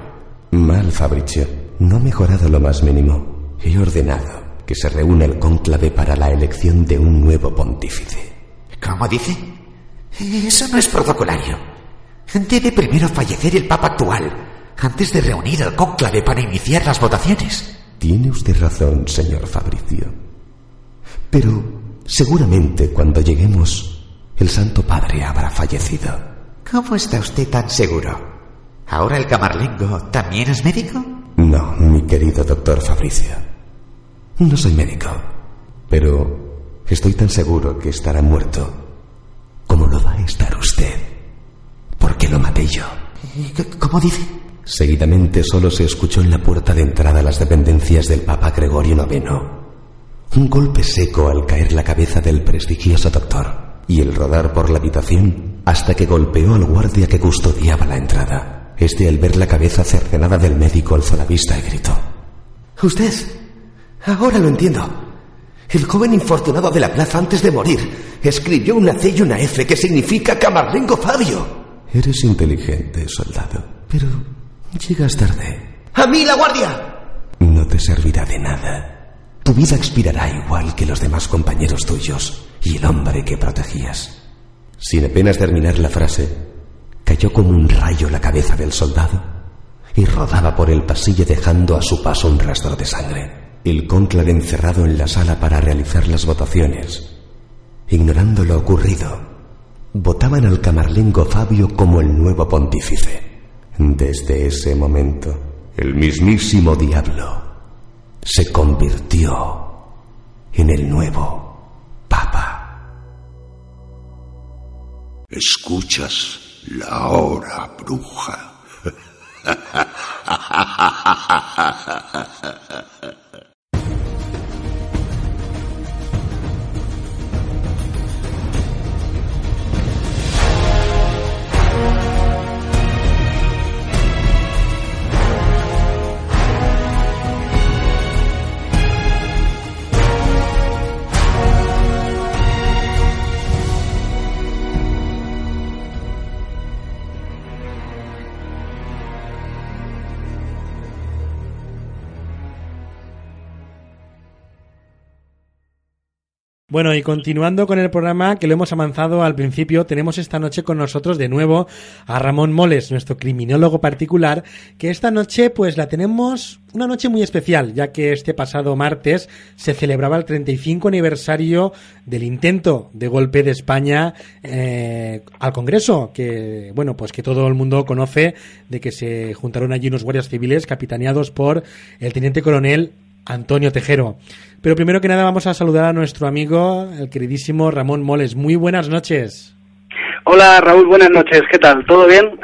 Mal, Fabricio. No ha mejorado lo más mínimo. He ordenado que se reúna el cónclave para la elección de un nuevo pontífice. ¿Cómo dice? Eso no es protocolario. Debe primero fallecer el Papa actual, antes de reunir al cónclave para iniciar las votaciones. Tiene usted razón, señor Fabricio. Pero seguramente cuando lleguemos, el Santo Padre habrá fallecido. ¿Cómo está usted tan seguro? ¿Ahora el camarlengo también es médico? No, mi querido doctor Fabricio. No soy médico, pero estoy tan seguro que estará muerto como lo va a estar usted. Porque lo maté yo. ¿Cómo dice? Seguidamente solo se escuchó en la puerta de entrada las dependencias del Papa Gregorio IX. Un golpe seco al caer la cabeza del prestigioso doctor y el rodar por la habitación hasta que golpeó al guardia que custodiaba la entrada. Este, al ver la cabeza cercenada del médico, alzó la vista y gritó. Usted. Ahora lo entiendo. El joven infortunado de la plaza antes de morir escribió una C y una F que significa Camarlengo Fabio. Eres inteligente, soldado, pero llegas tarde. ¡A mí la guardia! No te servirá de nada. Tu vida expirará igual que los demás compañeros tuyos y el hombre que protegías. Sin apenas terminar la frase, cayó como un rayo la cabeza del soldado y rodaba por el pasillo dejando a su paso un rastro de sangre. El cónclave encerrado en la sala para realizar las votaciones, ignorando lo ocurrido, votaban al camarlengo Fabio como el nuevo pontífice. Desde ese momento, el mismísimo diablo se convirtió en el nuevo Papa. Escuchas la hora bruja. [laughs] Bueno, y continuando con el programa que lo hemos avanzado al principio, tenemos esta noche con nosotros de nuevo a Ramón Moles, nuestro criminólogo particular, que esta noche pues la tenemos una noche muy especial, ya que este pasado martes se celebraba el 35 aniversario del intento de golpe de España eh, al Congreso, que bueno, pues que todo el mundo conoce de que se juntaron allí unos guardias civiles capitaneados por el teniente coronel Antonio Tejero. Pero primero que nada vamos a saludar a nuestro amigo, el queridísimo Ramón Moles. Muy buenas noches. Hola Raúl, buenas noches. ¿Qué tal? ¿Todo bien? [laughs]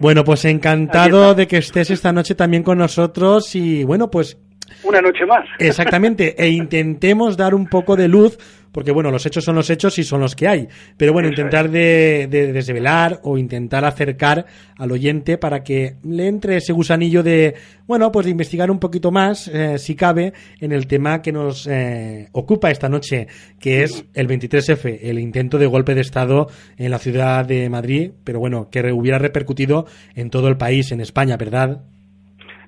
Bueno, pues encantado de que estés esta noche también con nosotros y bueno, pues... Una noche más. Exactamente, e intentemos dar un poco de luz porque bueno, los hechos son los hechos y son los que hay. Pero bueno, intentar de, desvelar o intentar acercar al oyente para que le entre ese gusanillo de, bueno, pues de investigar un poquito más, eh, si cabe, en el tema que nos eh, ocupa esta noche, que es el 23F, el intento de golpe de Estado en la ciudad de Madrid, pero bueno, que hubiera repercutido en todo el país, en España, ¿verdad?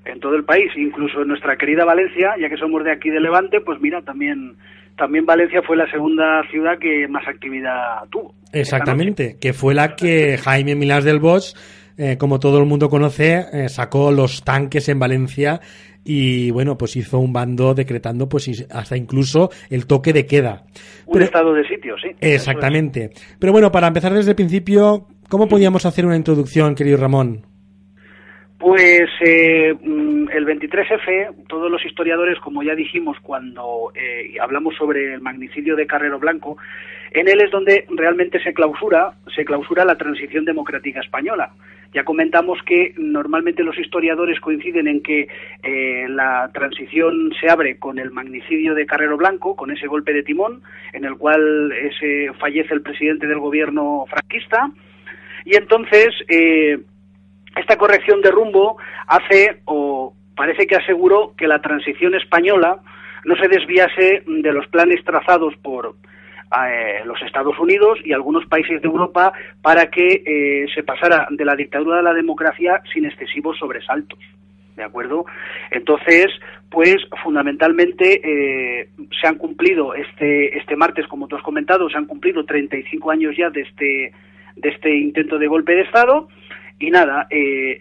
En todo el país, incluso en nuestra querida Valencia, ya que somos de aquí de Levante, pues mira, también también Valencia fue la segunda ciudad que más actividad tuvo. Exactamente, que fue la que Jaime Milás del Bosch, eh, como todo el mundo conoce, eh, sacó los tanques en Valencia y bueno, pues hizo un bando decretando pues hasta incluso el toque de queda. Un estado de sitio, sí. Exactamente. Pero bueno, para empezar desde el principio, ¿cómo podíamos hacer una introducción, querido Ramón? Pues eh, mm, el 23F, todos los historiadores, como ya dijimos cuando eh, hablamos sobre el magnicidio de Carrero Blanco, en él es donde realmente se clausura, se clausura la transición democrática española. Ya comentamos que normalmente los historiadores coinciden en que eh, la transición se abre con el magnicidio de Carrero Blanco, con ese golpe de timón, en el cual ese, fallece el presidente del gobierno franquista, y entonces esta corrección de rumbo hace o parece que aseguró que la transición española no se desviase de los planes trazados por eh, los Estados Unidos y algunos países de Europa para que eh, se pasara de la dictadura a la democracia sin excesivos sobresaltos. ¿De acuerdo? Entonces, pues fundamentalmente eh, se han cumplido este, este martes, como tú has comentado, se han cumplido 35 años ya de este, de este intento de golpe de Estado y nada, eh,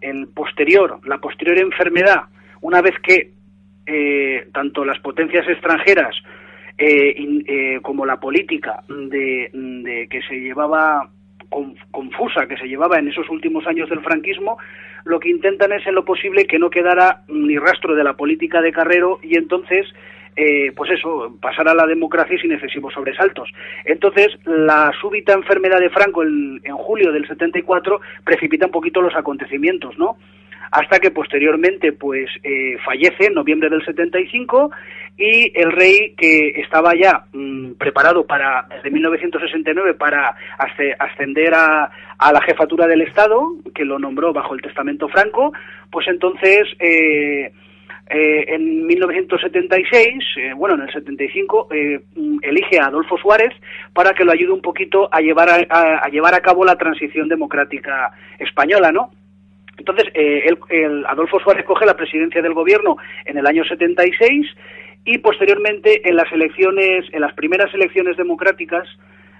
el, posterior, la posterior enfermedad, una vez que eh, tanto las potencias extranjeras eh, como la política de, que se llevaba confusa, que se llevaba en esos últimos años del franquismo, lo que intentan es en lo posible que no quedara ni rastro de la política de Carrero y entonces eh, pues eso, pasar a la democracia sin excesivos sobresaltos. Entonces, la súbita enfermedad de Franco en, julio del 74 precipita un poquito los acontecimientos, ¿no? Hasta que posteriormente, pues, eh, fallece en noviembre del 75 y el rey, que estaba ya mm, preparado para, desde 1969, para ascender a, a, la jefatura del Estado, que lo nombró bajo el testamento Franco, pues entonces... Eh, eh, en 1976, eh, bueno, en el 75, eh, elige a Adolfo Suárez para que lo ayude un poquito a llevar a, llevar a cabo la transición democrática española, ¿no? Entonces, el, Adolfo Suárez coge la presidencia del gobierno en el año 76 y posteriormente en las elecciones, en las primeras elecciones democráticas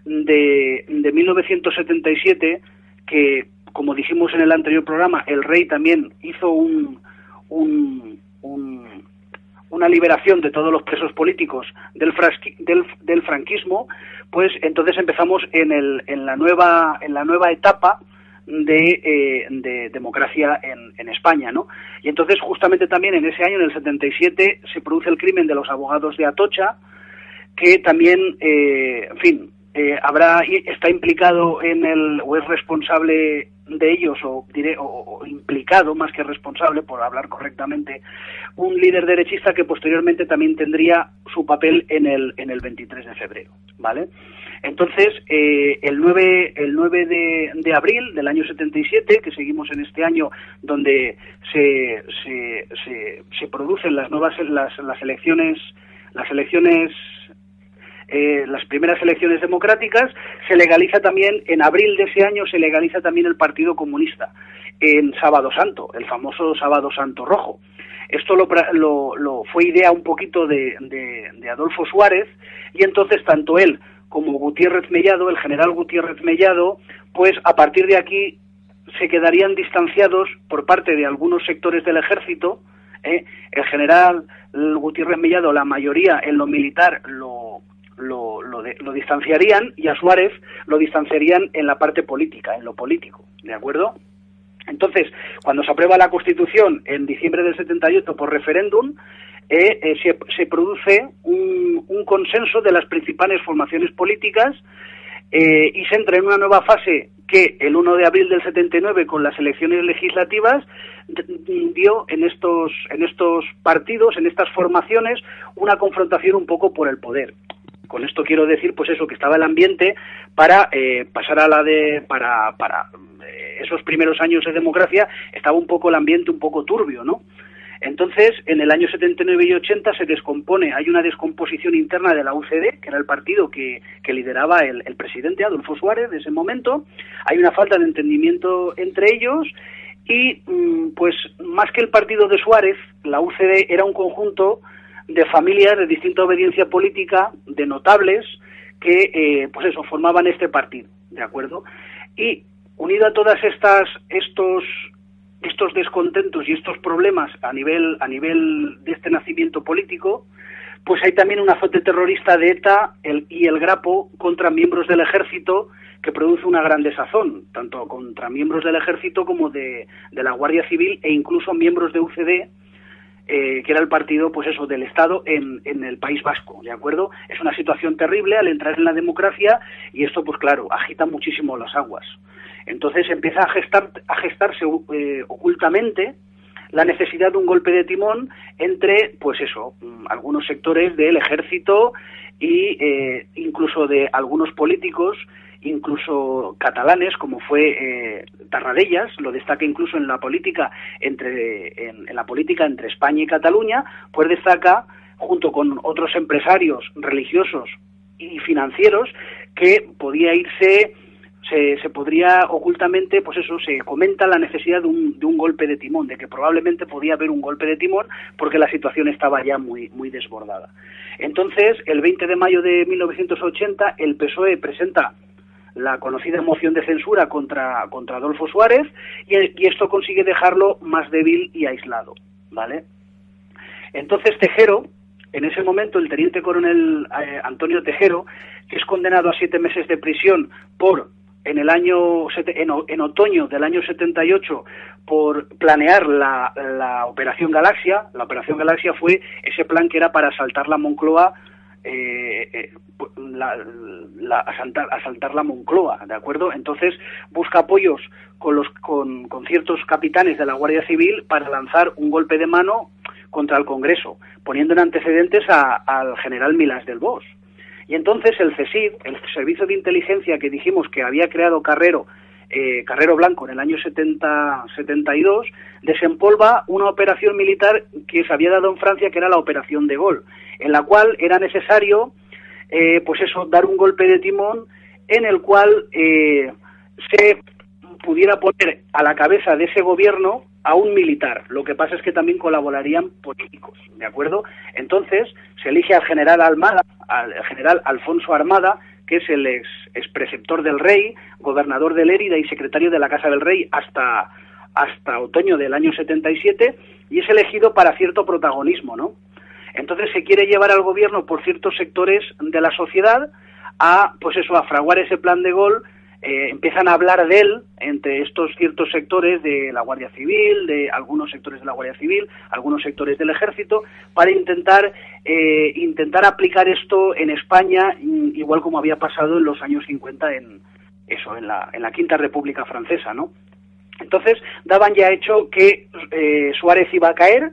de, de 1977, que como dijimos en el anterior programa, el rey también hizo un, una liberación de todos los presos políticos del, del, franquismo, pues entonces empezamos en, el, en, la, nueva, en la nueva etapa de, eh, democracia en, España, ¿no? Y entonces justamente también en ese año, en el 77, se produce el crimen de los abogados de Atocha, que también, eh, en fin, eh, habrá está implicado en el o es responsable de ellos o, diré, o, implicado más que responsable por hablar correctamente un líder derechista que posteriormente también tendría su papel en el en el 23 de febrero vale entonces eh, el 9 el 9 de, abril del año 77 que seguimos en este año donde se se, se, se producen las nuevas las, las elecciones las elecciones eh, las primeras elecciones democráticas, se legaliza también, en abril de ese año, se legaliza también el Partido Comunista, en Sábado Santo, el famoso Sábado Santo Rojo. Esto lo, lo, fue idea un poquito de, de, Adolfo Suárez, y entonces tanto él como Gutiérrez Mellado, el general Gutiérrez Mellado, pues a partir de aquí se quedarían distanciados por parte de algunos sectores del ejército. ¿eh? El general Gutiérrez Mellado, la mayoría en lo militar, lo, lo, lo, distanciarían y a Suárez lo distanciarían en la parte política, en lo político, ¿de acuerdo? Entonces, cuando se aprueba la Constitución en diciembre del 78 por referéndum, eh, eh, se, produce un, un, consenso de las principales formaciones políticas eh, y se entra en una nueva fase que el 1 de abril del 79 con las elecciones legislativas dio en estos en estos partidos, en estas formaciones una confrontación un poco por el poder. Con esto quiero decir, pues eso, que estaba el ambiente para eh, pasar a la de, para, eh, esos primeros años de democracia, estaba un poco el ambiente un poco turbio, ¿no? Entonces, en el año 79 y 80 se descompone, hay una descomposición interna de la UCD, que era el partido que, que lideraba el, presidente Adolfo Suárez de ese momento, hay una falta de entendimiento entre ellos y, mm, pues, más que el partido de Suárez, la UCD era un conjunto de familias de distinta obediencia política, de notables, que, eh, pues eso, formaban este partido, ¿de acuerdo? Y unido a todas estas, estos, estos descontentos y estos problemas a nivel, a nivel de este nacimiento político, pues hay también un azote terrorista de ETA el, y el Grapo contra miembros del ejército que produce una gran desazón, tanto contra miembros del ejército como de, de la Guardia Civil e incluso miembros de UCD, eh, que era el partido, pues eso, del Estado en, en, el País Vasco, ¿de acuerdo? Es una situación terrible al entrar en la democracia y esto, pues claro, agita muchísimo las aguas. Entonces empieza a, gestar, a gestarse eh, ocultamente la necesidad de un golpe de timón entre, pues eso, mm, algunos sectores del ejército y eh, incluso de algunos políticos, incluso catalanes, como fue eh, Tarradellas, lo destaca incluso en la política entre en, la política entre España y Cataluña, pues destaca junto con otros empresarios religiosos y financieros que podía irse se, se, podría ocultamente, pues eso, se comenta la necesidad de un, de un, golpe de timón, de que probablemente podía haber un golpe de timón porque la situación estaba ya muy, muy desbordada. Entonces, el 20 de mayo de 1980, el PSOE presenta la conocida moción de censura contra, contra Adolfo Suárez y, esto consigue dejarlo más débil y aislado, ¿vale? Entonces Tejero, en ese momento el teniente coronel eh, Antonio Tejero, que es condenado a siete meses de prisión por en el año en, en, otoño del año 78 por planear la, la, operación Galaxia. La operación Galaxia fue ese plan que era para asaltar la Moncloa, eh, eh, la, la, asaltar, asaltar, la Moncloa, ¿de acuerdo? Entonces busca apoyos con, los, con, con ciertos capitanes de la Guardia Civil para lanzar un golpe de mano contra el Congreso, poniendo en antecedentes a, al general Milás del Bosch. Y entonces el CESID, el Servicio de Inteligencia que dijimos que había creado Carrero, eh, Carrero Blanco en el año 70, 72, desempolva una operación militar que se había dado en Francia, que era la Operación de Gol, en la cual era necesario, eh, pues eso, dar un golpe de timón en el cual eh, se pudiera poner a la cabeza de ese gobierno a un militar. Lo que pasa es que también colaborarían políticos, ¿de acuerdo? Entonces se elige al general Almada, al general Alfonso Armada, que es el ex, preceptor del rey, gobernador de Lérida y secretario de la Casa del Rey hasta, hasta otoño del año 77, y es elegido para cierto protagonismo, ¿no? Entonces se quiere llevar al gobierno por ciertos sectores de la sociedad a, pues eso, a fraguar ese plan de gol eh, empiezan a hablar de él entre estos ciertos sectores de la Guardia Civil, de algunos sectores de la Guardia Civil, algunos sectores del Ejército, para intentar eh, intentar aplicar esto en España, igual como había pasado en los años 50 en eso, en la, en la Quinta República Francesa, ¿no? Entonces daban ya hecho que eh, Suárez iba a caer,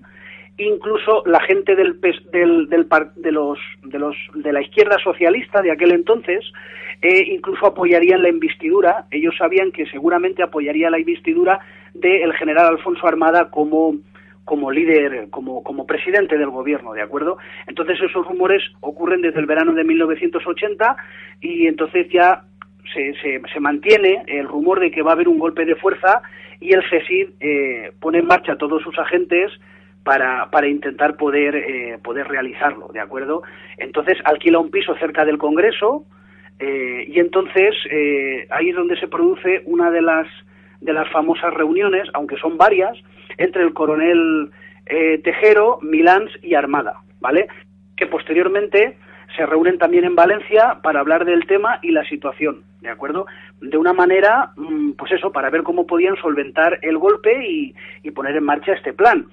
incluso la gente del, del, del, de, los, de, los, de la izquierda socialista de aquel entonces eh, incluso apoyarían la investidura. Ellos sabían que seguramente apoyaría la investidura del general Alfonso Armada como como líder, como, como presidente del gobierno, ¿de acuerdo? Entonces esos rumores ocurren desde el verano de 1980 y entonces ya se, se, mantiene el rumor de que va a haber un golpe de fuerza y el CESID eh, pone en marcha todos sus agentes para, para intentar poder, eh, poder realizarlo, ¿de acuerdo? Entonces alquila un piso cerca del Congreso eh, y entonces eh, ahí es donde se produce una de las, de las famosas reuniones, aunque son varias, entre el coronel eh, Tejero, Milans y Armada, ¿vale? Que posteriormente se reúnen también en Valencia para hablar del tema y la situación, ¿de acuerdo? De una manera, mm, pues eso, para ver cómo podían solventar el golpe y, y poner en marcha este plan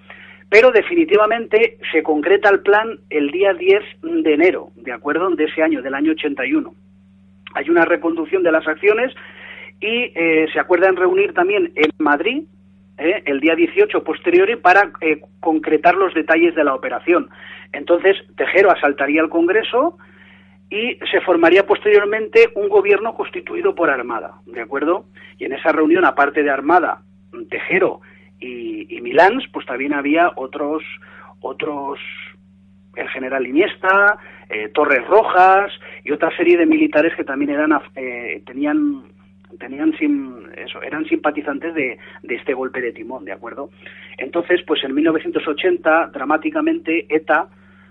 pero definitivamente se concreta el plan el día 10 de enero, de acuerdo, de ese año, del año 81. Hay una reconducción de las acciones y eh, se acuerdan reunir también en Madrid eh, el día 18 posteriori para eh, concretar los detalles de la operación. Entonces, Tejero asaltaría el Congreso y se formaría posteriormente un gobierno constituido por Armada, ¿de acuerdo? Y en esa reunión, aparte de Armada, Tejero y, y Milans, pues también había otros, otros, el general Iniesta, eh, Torres Rojas y otra serie de militares que también eran, eh, tenían tenían sim, eso, eran simpatizantes de, de, este golpe de timón, ¿de acuerdo? Entonces, pues en 1980, dramáticamente, ETA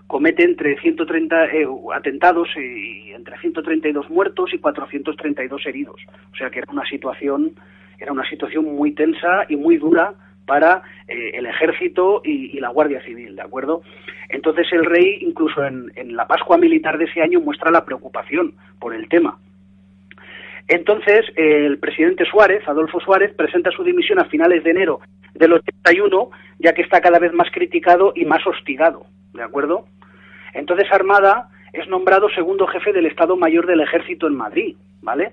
comete entre 130 eh, atentados y entre 132 muertos y 432 heridos. O sea que era una situación, era una situación muy tensa y muy dura para eh, el ejército y, y, la Guardia Civil, ¿de acuerdo? Entonces el rey, incluso en, en, la Pascua militar de ese año, muestra la preocupación por el tema. Entonces, el presidente Suárez, Adolfo Suárez, presenta su dimisión a finales de enero del 81, ya que está cada vez más criticado y más hostigado, ¿de acuerdo? Entonces, Armada es nombrado segundo jefe del Estado Mayor del Ejército en Madrid, ¿vale?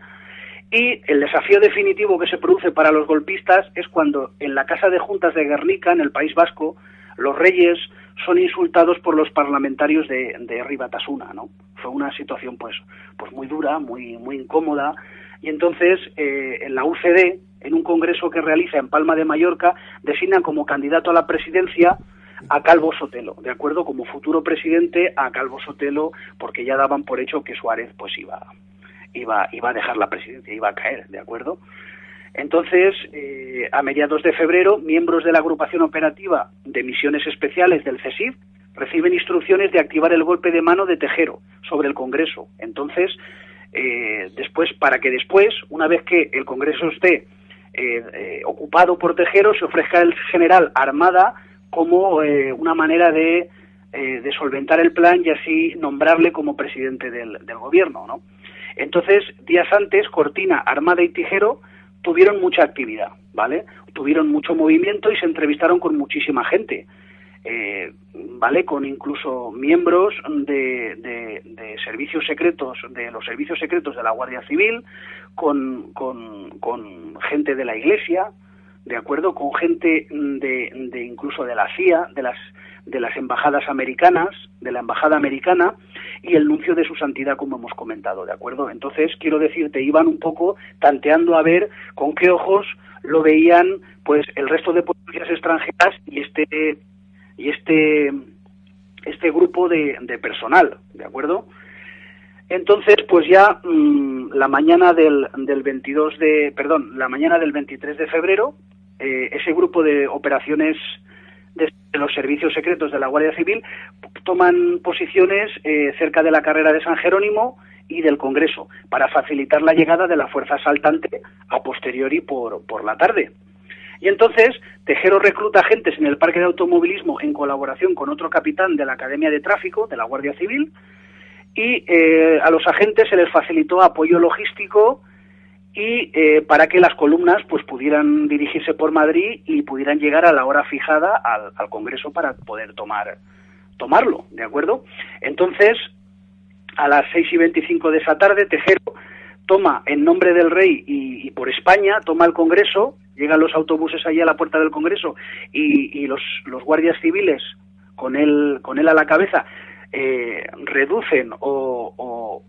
Y el desafío definitivo que se produce para los golpistas es cuando en la Casa de Juntas de Guernica, en el País Vasco, los reyes son insultados por los parlamentarios de, de Ribatasuna, ¿no? Fue una situación, pues, pues muy dura, muy, muy incómoda, y entonces eh, en la UCD, en un congreso que realiza en Palma de Mallorca, designan como candidato a la presidencia a Calvo Sotelo, de acuerdo, como futuro presidente a Calvo Sotelo, porque ya daban por hecho que Suárez pues iba, iba, iba a dejar la presidencia, iba a caer, de acuerdo. Entonces, eh, a mediados de febrero, miembros de la agrupación operativa de misiones especiales del CESIF reciben instrucciones de activar el golpe de mano de Tejero sobre el Congreso. Entonces, eh, después, para que después, una vez que el Congreso esté eh, eh, ocupado por Tejero, se ofrezca el general Armada como una manera de, de, solventar el plan y así nombrarle como presidente del gobierno, ¿no? Entonces, días antes, Cortina, Armada y Tijero tuvieron mucha actividad, ¿vale? Tuvieron mucho movimiento y se entrevistaron con muchísima gente. Eh, vale con incluso miembros de, de, servicios secretos de los servicios secretos de la Guardia Civil con, con, con gente de la Iglesia de acuerdo con gente de, de, incluso de la CIA de las de las embajadas americanas de la embajada americana y el nuncio de su santidad como hemos comentado de acuerdo entonces quiero decirte iban un poco tanteando a ver con qué ojos lo veían pues el resto de potencias extranjeras y este y este, este grupo de, personal, ¿de acuerdo? Entonces, pues ya mm, la mañana del, del 22 de, perdón, la mañana del 23 de febrero, eh, ese grupo de operaciones de, los servicios secretos de la Guardia Civil toman posiciones eh, cerca de la carrera de San Jerónimo y del Congreso para facilitar la llegada de la fuerza asaltante a posteriori por, por la tarde. Y entonces Tejero recluta agentes en el parque de automovilismo en colaboración con otro capitán de la Academia de Tráfico de la Guardia Civil y eh, a los agentes se les facilitó apoyo logístico y eh, para que las columnas pues pudieran dirigirse por Madrid y pudieran llegar a la hora fijada al, al Congreso para poder tomar tomarlo, ¿de acuerdo? Entonces, a las seis y veinticinco de esa tarde, Tejero toma en nombre del rey y, y por España, toma el Congreso llegan los autobuses allí a la puerta del Congreso y, los, los, guardias civiles con él, con él a la cabeza eh, reducen o,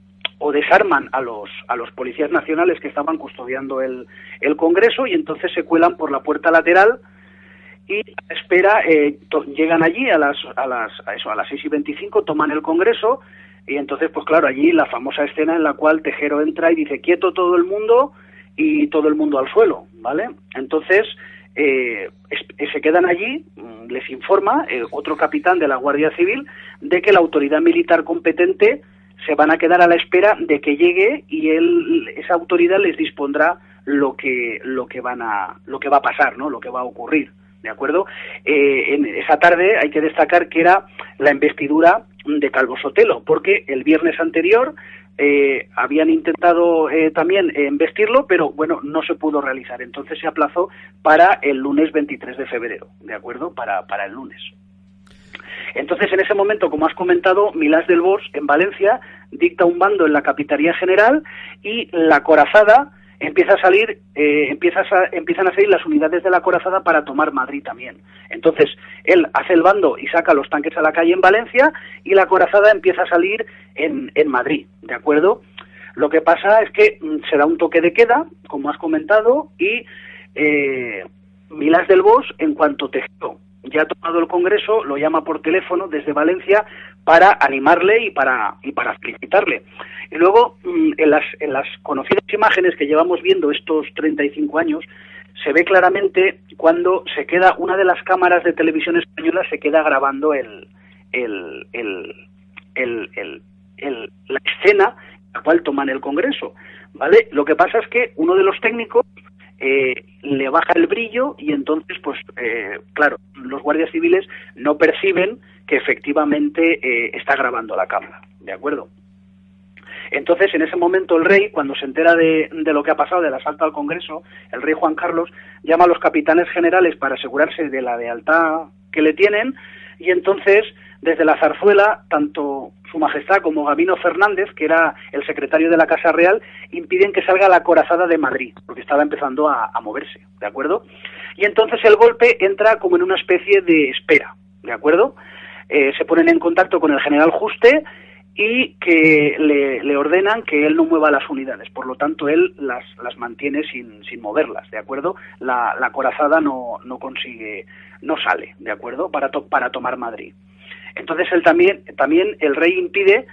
desarman a los, a los policías nacionales que estaban custodiando el, el Congreso y entonces se cuelan por la puerta lateral y espera eh, llegan allí a las a las a eso a las seis y veinticinco toman el Congreso y entonces pues claro allí la famosa escena en la cual Tejero entra y dice quieto todo el mundo y todo el mundo al suelo, ¿vale? Entonces, eh, se quedan allí, mm, les informa eh, otro capitán de la Guardia Civil de que la autoridad militar competente se van a quedar a la espera de que llegue y él, esa autoridad les dispondrá lo que, lo que van a, lo que va a pasar, ¿no? Lo que va a ocurrir. ¿De acuerdo? Eh, en esa tarde hay que destacar que era la investidura de Calvo Sotelo, porque el viernes anterior eh, habían intentado eh, también investirlo, pero bueno, no se pudo realizar. Entonces se aplazó para el lunes 23 de febrero, ¿de acuerdo? Para, para el lunes. Entonces, en ese momento, como has comentado, Milás del Bosch, en Valencia, dicta un bando en la Capitanía General y la corazada empieza a salir, eh, empieza a, empiezan a salir las unidades de la corazada para tomar Madrid también. Entonces, él hace el bando y saca los tanques a la calle en Valencia y la corazada empieza a salir en, Madrid, ¿de acuerdo? Lo que pasa es que mm, se da un toque de queda, como has comentado, y eh, Milás del Bosch, en cuanto Tejero ya ha tomado el Congreso, lo llama por teléfono desde Valencia para animarle y para, y para felicitarle. Y luego, mm, en las, en las conocidas imágenes que llevamos viendo estos 35 años, se ve claramente cuando se queda una de las cámaras de televisión española se queda grabando el, el, el, el, el la escena la cual toman el Congreso, ¿vale? Lo que pasa es que uno de los técnicos eh, le baja el brillo y entonces, pues, eh, claro, los guardias civiles no perciben que efectivamente eh, está grabando la cámara, ¿de acuerdo? Entonces, en ese momento, el rey, cuando se entera de, de, lo que ha pasado, del asalto al Congreso, el rey Juan Carlos llama a los capitanes generales para asegurarse de la lealtad que le tienen, y entonces, desde la zarzuela, tanto su Majestad como Gabino Fernández, que era el secretario de la Casa Real, impiden que salga la corazada de Madrid, porque estaba empezando a, moverse, ¿de acuerdo? Y entonces el golpe entra como en una especie de espera, ¿de acuerdo? Eh, se ponen en contacto con el general Juste y que le, ordenan que él no mueva las unidades. Por lo tanto, él las, las mantiene sin, sin moverlas, ¿de acuerdo? La, la corazada no, no consigue, no sale, ¿de acuerdo? Para, to, para tomar Madrid. Entonces, él también, también el rey impide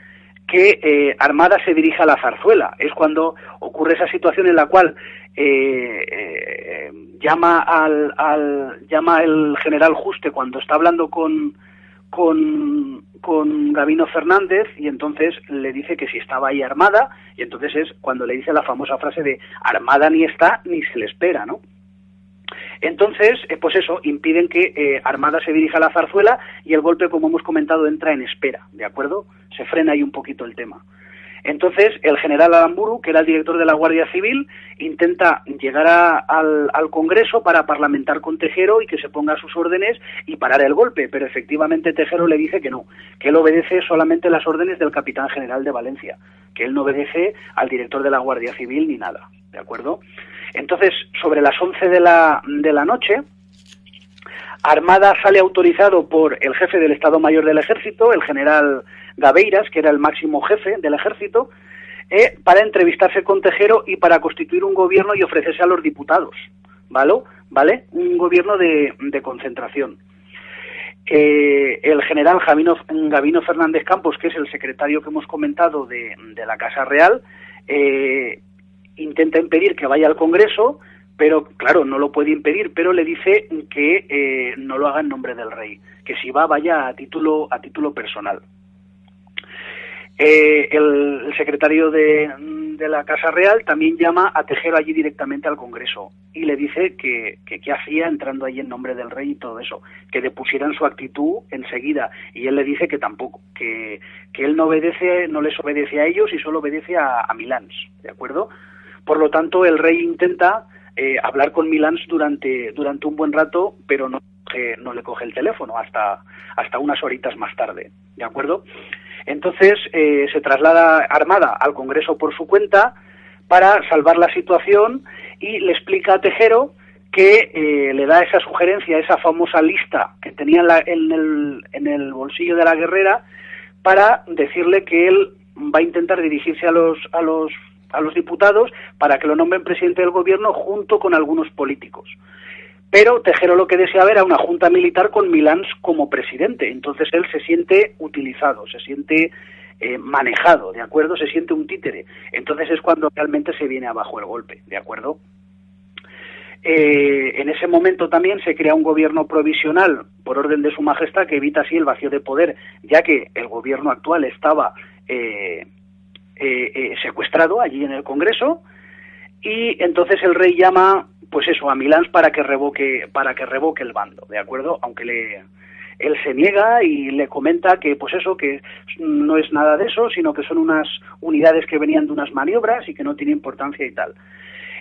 que eh, Armada se dirija a la zarzuela. Es cuando ocurre esa situación en la cual eh, eh, llama al, al, llama el general Juste cuando está hablando con, con, con Gabino Fernández y entonces le dice que si estaba ahí armada y entonces es cuando le dice la famosa frase de armada ni está ni se le espera, ¿no? Entonces, eh, pues eso, impiden que eh, Armada se dirija a la zarzuela y el golpe, como hemos comentado, entra en espera, ¿de acuerdo? Se frena ahí un poquito el tema. Entonces, el general Aramburu, que era el director de la Guardia Civil, intenta llegar a, al, al, Congreso para parlamentar con Tejero y que se ponga a sus órdenes y parar el golpe, pero efectivamente Tejero le dice que no, que él obedece solamente las órdenes del capitán general de Valencia, que él no obedece al director de la Guardia Civil ni nada, ¿de acuerdo? Entonces, sobre las 11 de la, de la noche, Armada sale autorizado por el jefe del Estado Mayor del Ejército, el general Gaveiras, que era el máximo jefe del ejército, eh, para entrevistarse con Tejero y para constituir un gobierno y ofrecerse a los diputados, ¿vale? ¿Vale? Un gobierno de, de concentración. Eh, el general Gabino, Gabino, Fernández Campos, que es el secretario que hemos comentado de, de la Casa Real, eh, intenta impedir que vaya al Congreso, pero claro, no lo puede impedir, pero le dice que eh, no lo haga en nombre del rey, que si va vaya a título a título personal. Eh, el, secretario de, de, la Casa Real también llama a Tejero allí directamente al Congreso y le dice que qué hacía entrando allí en nombre del rey y todo eso, que depusieran su actitud enseguida y él le dice que tampoco, que, que él no obedece, no les obedece a ellos y solo obedece a, a Milán, ¿de acuerdo? Por lo tanto, el rey intenta eh, hablar con Milán durante, durante un buen rato, pero no, eh, no le coge el teléfono hasta, hasta unas horitas más tarde, ¿de acuerdo? Entonces eh, se traslada Armada al Congreso por su cuenta para salvar la situación y le explica a Tejero que eh, le da esa sugerencia, esa famosa lista que tenía en, la, en, el, en el bolsillo de la guerrera para decirle que él va a intentar dirigirse a los, a los, a los diputados para que lo nombren presidente del gobierno junto con algunos políticos. Pero Tejero lo que deseaba era una junta militar con Milán como presidente. Entonces él se siente utilizado, se siente eh, manejado, ¿de acuerdo? Se siente un títere. Entonces es cuando realmente se viene abajo el golpe, ¿de acuerdo? Eh, en ese momento también se crea un gobierno provisional por orden de su majestad que evita así el vacío de poder, ya que el gobierno actual estaba eh, eh, secuestrado allí en el Congreso y entonces el rey llama pues eso a Milán para que revoque para que revoque el bando, ¿de acuerdo? Aunque le él se niega y le comenta que pues eso que no es nada de eso, sino que son unas unidades que venían de unas maniobras y que no tiene importancia y tal.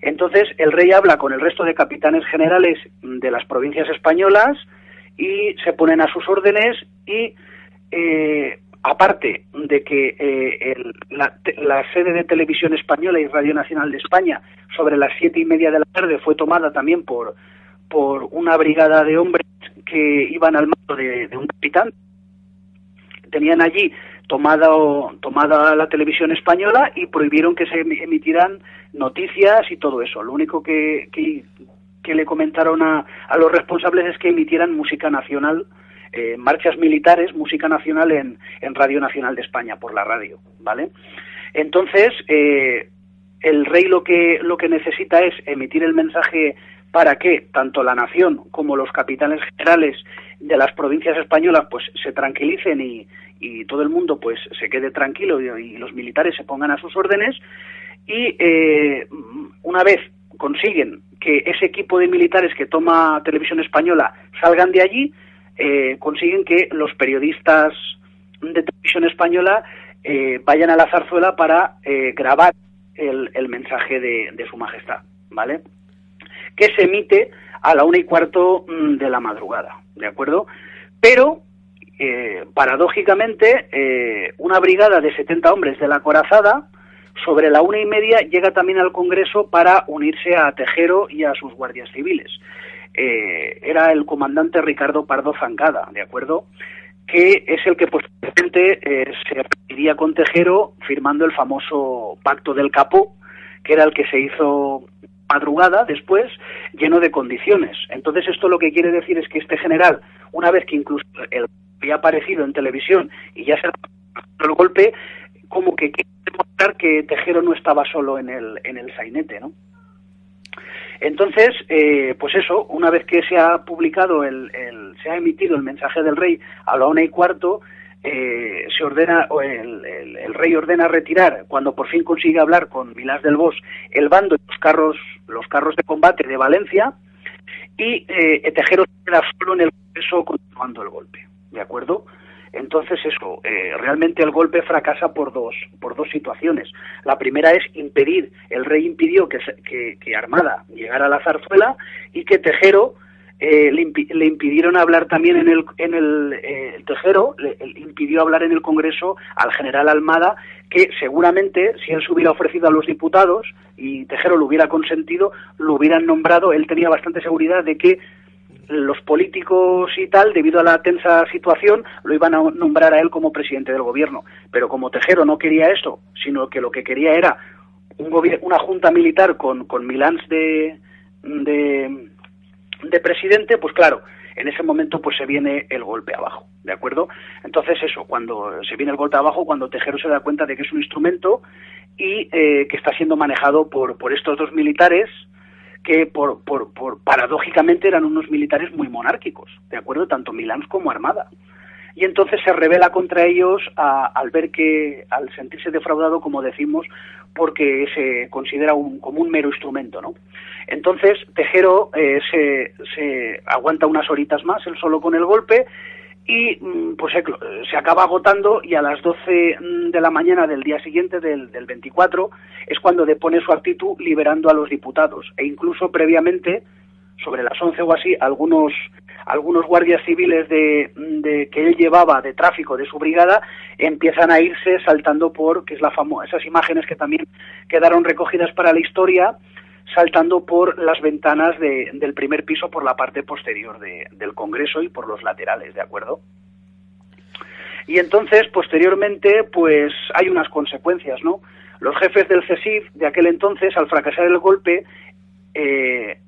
Entonces el rey habla con el resto de capitanes generales de las provincias españolas y se ponen a sus órdenes y eh, aparte de que eh, el, la, la, sede de televisión española y Radio Nacional de España sobre las siete y media de la tarde fue tomada también por, por una brigada de hombres que iban al mando de, un capitán. Tenían allí tomado, tomada la televisión española y prohibieron que se emitieran noticias y todo eso. Lo único que, que, que le comentaron a, a, los responsables es que emitieran música nacional, eh, marchas militares, música nacional en, en, Radio Nacional de España, por la radio, ¿vale? Entonces, eh, el rey lo que, lo que necesita es emitir el mensaje para que tanto la nación como los capitanes generales de las provincias españolas pues se tranquilicen y, y todo el mundo pues se quede tranquilo y, los militares se pongan a sus órdenes y eh, una vez consiguen que ese equipo de militares que toma televisión española salgan de allí, eh, consiguen que los periodistas de televisión española vayan a la zarzuela para grabar el, mensaje de, Su Majestad, ¿vale? Que se emite a la una y cuarto mm, de la madrugada, ¿de acuerdo? Pero, eh, paradójicamente, eh, una brigada de 70 hombres de la corazada, sobre la una y media, llega también al Congreso para unirse a Tejero y a sus guardias civiles. Eh, era el comandante Ricardo Pardo Zancada, ¿de acuerdo? que es el que posteriormente eh, se repetiría con Tejero firmando el famoso Pacto del Capó, que era el que se hizo madrugada después, lleno de condiciones. Entonces esto lo que quiere decir es que este general, una vez que incluso el, había aparecido en televisión y ya se el golpe, como que quiere demostrar que Tejero no estaba solo en el, en el sainete, ¿no? Entonces, eh, pues eso, una vez que se ha publicado, el, se ha emitido el mensaje del rey a la una y cuarto, eh, se ordena, o el, rey ordena retirar, cuando por fin consigue hablar con Milás del Bosch, el bando y los carros, los carros de combate de Valencia, y eh, Tejero queda solo en el Congreso continuando el golpe, ¿de acuerdo? Entonces eso, eh, realmente el golpe fracasa por dos, por dos situaciones. La primera es impedir, el rey impidió que, que, Armada llegara a la zarzuela y que Tejero eh, le, impidieron hablar también en el, en el, eh, Tejero, le, impidió hablar en el Congreso al general Almada, que seguramente si él se hubiera ofrecido a los diputados y Tejero lo hubiera consentido, lo hubieran nombrado, él tenía bastante seguridad de que los políticos y tal, debido a la tensa situación, lo iban a nombrar a él como presidente del gobierno. Pero como Tejero no quería eso, sino que lo que quería era un una junta militar con, con Milans de, de, de presidente, pues claro, en ese momento pues se viene el golpe abajo, ¿de acuerdo? Entonces eso, cuando se viene el golpe abajo, cuando Tejero se da cuenta de que es un instrumento y eh, que está siendo manejado por, por estos dos militares, que por, por, por, paradójicamente eran unos militares muy monárquicos, ¿de acuerdo? Tanto Milán como Armada. Y entonces se revela contra ellos al ver que, al sentirse defraudado, como decimos, porque se considera un, como un mero instrumento, ¿no? Entonces Tejero eh, se, se aguanta unas horitas más, él solo con el golpe, y mm, pues se, acaba agotando y a las 12 mm, de la mañana del día siguiente, del, del 24, es cuando depone su actitud liberando a los diputados. E incluso previamente, sobre las 11 o así, algunos algunos guardias civiles de, de, que él llevaba de tráfico de su brigada empiezan a irse saltando por, que es la famosa, esas imágenes que también quedaron recogidas para la historia, saltando por las ventanas del primer piso por la parte posterior del Congreso y por los laterales, ¿de acuerdo? Y entonces, posteriormente, pues hay unas consecuencias, ¿no? Los jefes del CESIF de aquel entonces, al fracasar el golpe, eh,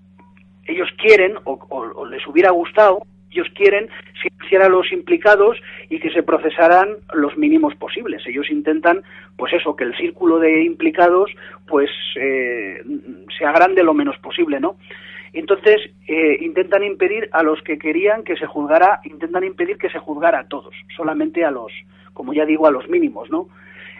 ellos quieren, o les hubiera gustado, ellos quieren silenciar a los implicados y que se procesaran los mínimos posibles. Ellos intentan, pues eso, que el círculo de implicados, pues eh, sea grande lo menos posible, ¿no? Entonces eh, intentan impedir a los que querían que se juzgara, intentan impedir que se juzgara a todos, solamente a los, como ya digo, a los mínimos, ¿no?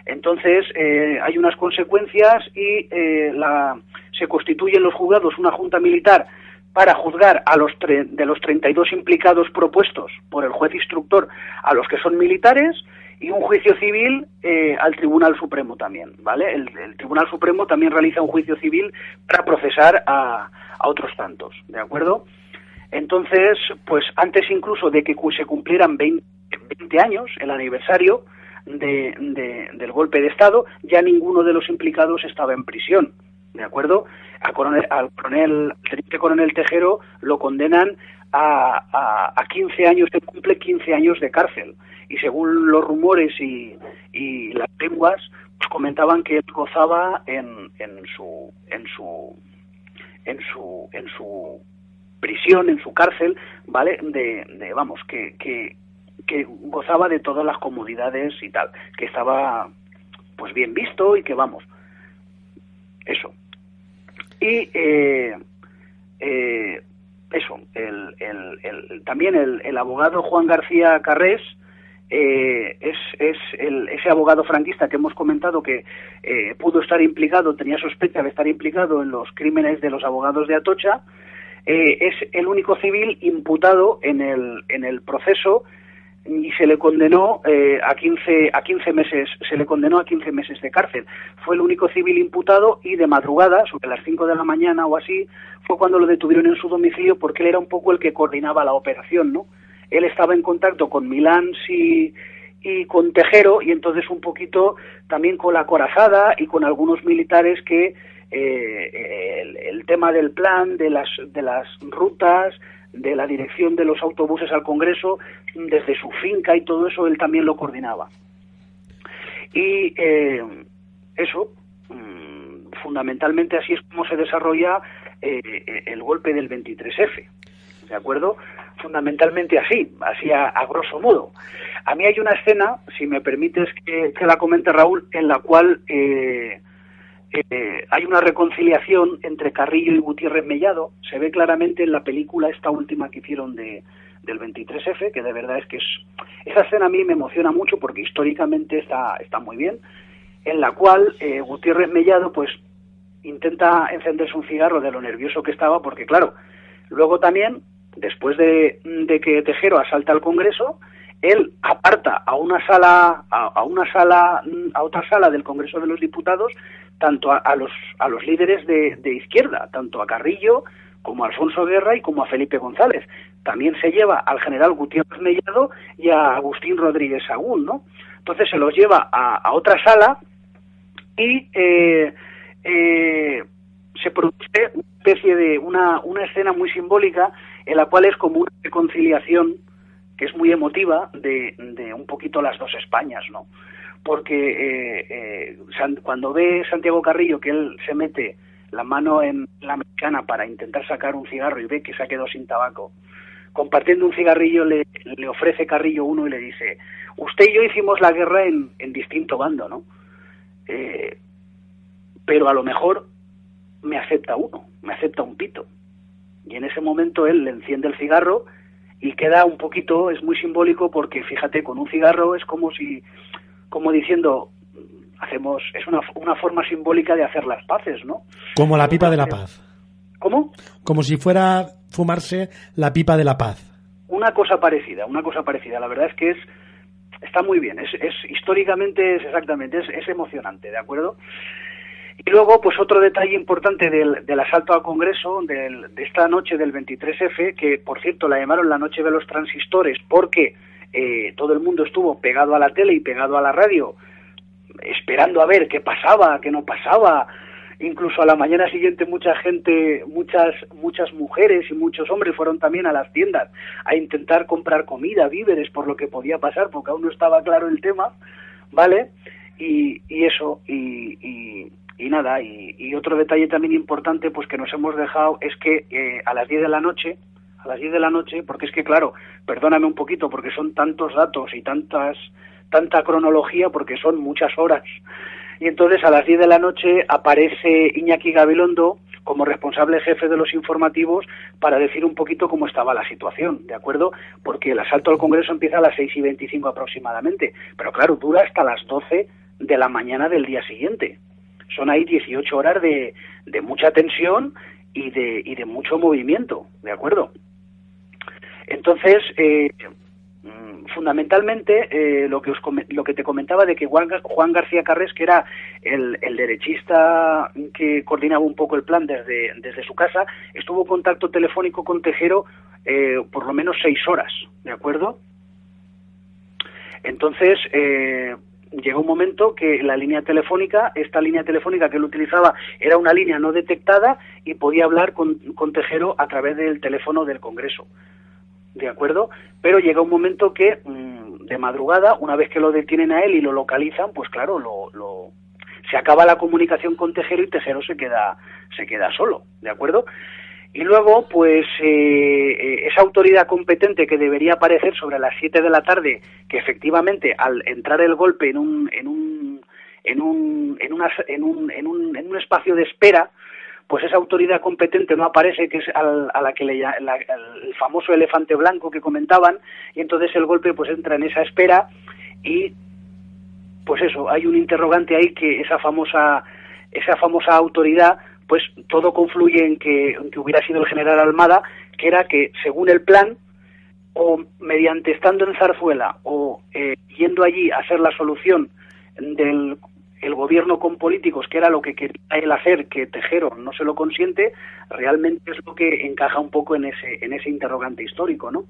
Entonces eh, hay unas consecuencias y la, se constituyen los juzgados una junta militar para juzgar a los de los 32 implicados propuestos por el juez instructor a los que son militares y un juicio civil eh, al Tribunal Supremo también, ¿vale? El, Tribunal Supremo también realiza un juicio civil para procesar a, otros tantos, ¿de acuerdo? Entonces, pues antes incluso de que se cumplieran 20, años, el aniversario de, del golpe de Estado, ya ninguno de los implicados estaba en prisión, ¿de acuerdo? al coronel, teniente coronel Tejero lo condenan a, a, 15 años, se cumple 15 años de cárcel. Y según los rumores y, y las lenguas, pues comentaban que él gozaba en, en su en su en su en su prisión, en su cárcel, ¿vale? De, de vamos, que, que, que gozaba de todas las comodidades y tal, que estaba pues bien visto y que vamos, eso, y eh, eh, eso, el, el, también el, abogado Juan García Carrés eh, es, es el, ese abogado franquista que hemos comentado que pudo estar implicado, tenía sospecha de estar implicado en los crímenes de los abogados de Atocha, es el único civil imputado en el, en el proceso y se le condenó eh, a 15 a 15 meses se le condenó a 15 meses de cárcel. Fue el único civil imputado y de madrugada sobre las 5 de la mañana o así fue cuando lo detuvieron en su domicilio porque él era un poco el que coordinaba la operación no él estaba en contacto con Milán y, y con Tejero y entonces un poquito también con la corazada y con algunos militares que eh, el, el, tema del plan de las de las rutas de la dirección de los autobuses al Congreso, desde su finca y todo eso, él también lo coordinaba. Y eh, eso, mm, fundamentalmente así es como se desarrolla eh, el golpe del 23F. ¿De acuerdo? Fundamentalmente así, así a, grosso modo. A mí hay una escena, si me permites que, que la comente Raúl, en la cual eh, eh, hay una reconciliación entre Carrillo y Gutiérrez Mellado. Se ve claramente en la película esta última que hicieron de, del 23F, que de verdad es que es... Esa escena a mí me emociona mucho porque históricamente está, está muy bien, en la cual eh, Gutiérrez Mellado pues intenta encenderse un cigarro de lo nervioso que estaba, porque claro, luego también, después de, de que Tejero asalta al Congreso, él aparta a una sala, a, a, una sala, a otra sala del Congreso de los Diputados, tanto a, los, a los líderes de, izquierda, tanto a Carrillo como a Alfonso Guerra y como a Felipe González. También se lleva al general Gutiérrez Mellado y a Agustín Rodríguez Sagún, ¿no? Entonces se los lleva a, a otra sala y eh, eh, se produce una especie de una, una escena muy simbólica en la cual es como una reconciliación que es muy emotiva de, de un poquito las dos Españas, ¿no? Porque eh, eh, cuando ve Santiago Carrillo que él se mete la mano en la mexicana para intentar sacar un cigarro y ve que se ha quedado sin tabaco, compartiendo un cigarrillo le, le ofrece Carrillo uno y le dice, usted y yo hicimos la guerra en, en distinto bando, ¿no? Eh, pero a lo mejor me acepta uno, me acepta un pito. Y en ese momento él le enciende el cigarro y queda un poquito, es muy simbólico porque fíjate, con un cigarro es como si como diciendo hacemos es una, una forma simbólica de hacer las paces, ¿no? Como la pipa de la paz. ¿Cómo? Como si fuera fumarse la pipa de la paz. Una cosa parecida, una cosa parecida. La verdad es que es está muy bien, es, es históricamente es exactamente, es, es emocionante, ¿de acuerdo? Y luego, pues otro detalle importante del, del asalto al Congreso del, de esta noche del 23F, que por cierto la llamaron la noche de los transistores, porque eh, todo el mundo estuvo pegado a la tele y pegado a la radio, esperando a ver qué pasaba, qué no pasaba. Incluso a la mañana siguiente mucha gente, muchas, muchas mujeres y muchos hombres fueron también a las tiendas a intentar comprar comida, víveres, por lo que podía pasar, porque aún no estaba claro el tema, ¿vale? Y, y eso, y, y, y nada, y, otro detalle también importante, pues que nos hemos dejado, es que eh, a las 10 de la noche, a las 10 de la noche, porque es que, claro, perdóname un poquito, porque son tantos datos y tantas, tanta cronología, porque son muchas horas. Y entonces a las 10 de la noche aparece Iñaki Gabilondo como responsable jefe de los informativos para decir un poquito cómo estaba la situación, ¿de acuerdo? Porque el asalto al Congreso empieza a las 6 y 25 aproximadamente, pero claro, dura hasta las 12 de la mañana del día siguiente. Son ahí 18 horas de, de mucha tensión y de, y de mucho movimiento, ¿de acuerdo? Entonces, eh, fundamentalmente, eh, lo, que os, lo que te comentaba de que Juan, Juan García Carres, que era el, derechista que coordinaba un poco el plan desde, desde su casa, estuvo en contacto telefónico con Tejero eh, por lo menos seis horas, ¿de acuerdo? Entonces, eh, llegó un momento que la línea telefónica, esta línea telefónica que él utilizaba era una línea no detectada y podía hablar con, con Tejero a través del teléfono del Congreso. ¿De acuerdo? Pero llega un momento que mmm, de madrugada, una vez que lo detienen a él y lo localizan, pues claro, lo, lo, se acaba la comunicación con Tejero y Tejero se queda, se queda solo, ¿de acuerdo? Y luego, pues, eh, esa autoridad competente que debería aparecer sobre las 7 de la tarde, que efectivamente al entrar el golpe en un, en un, en un, en una, en un, en un, en un espacio de espera, pues esa autoridad competente no aparece, que es al, a la que le la, el famoso elefante blanco que comentaban, y entonces el golpe pues entra en esa espera y pues eso, hay un interrogante ahí que esa famosa esa famosa autoridad pues todo confluye en que, que hubiera sido el general Almada, que era que según el plan o mediante estando en Zarzuela o eh, yendo allí a hacer la solución del el gobierno con políticos, que era lo que quería él hacer, que Tejero no se lo consiente, realmente es lo que encaja un poco en ese, en ese interrogante histórico, ¿no?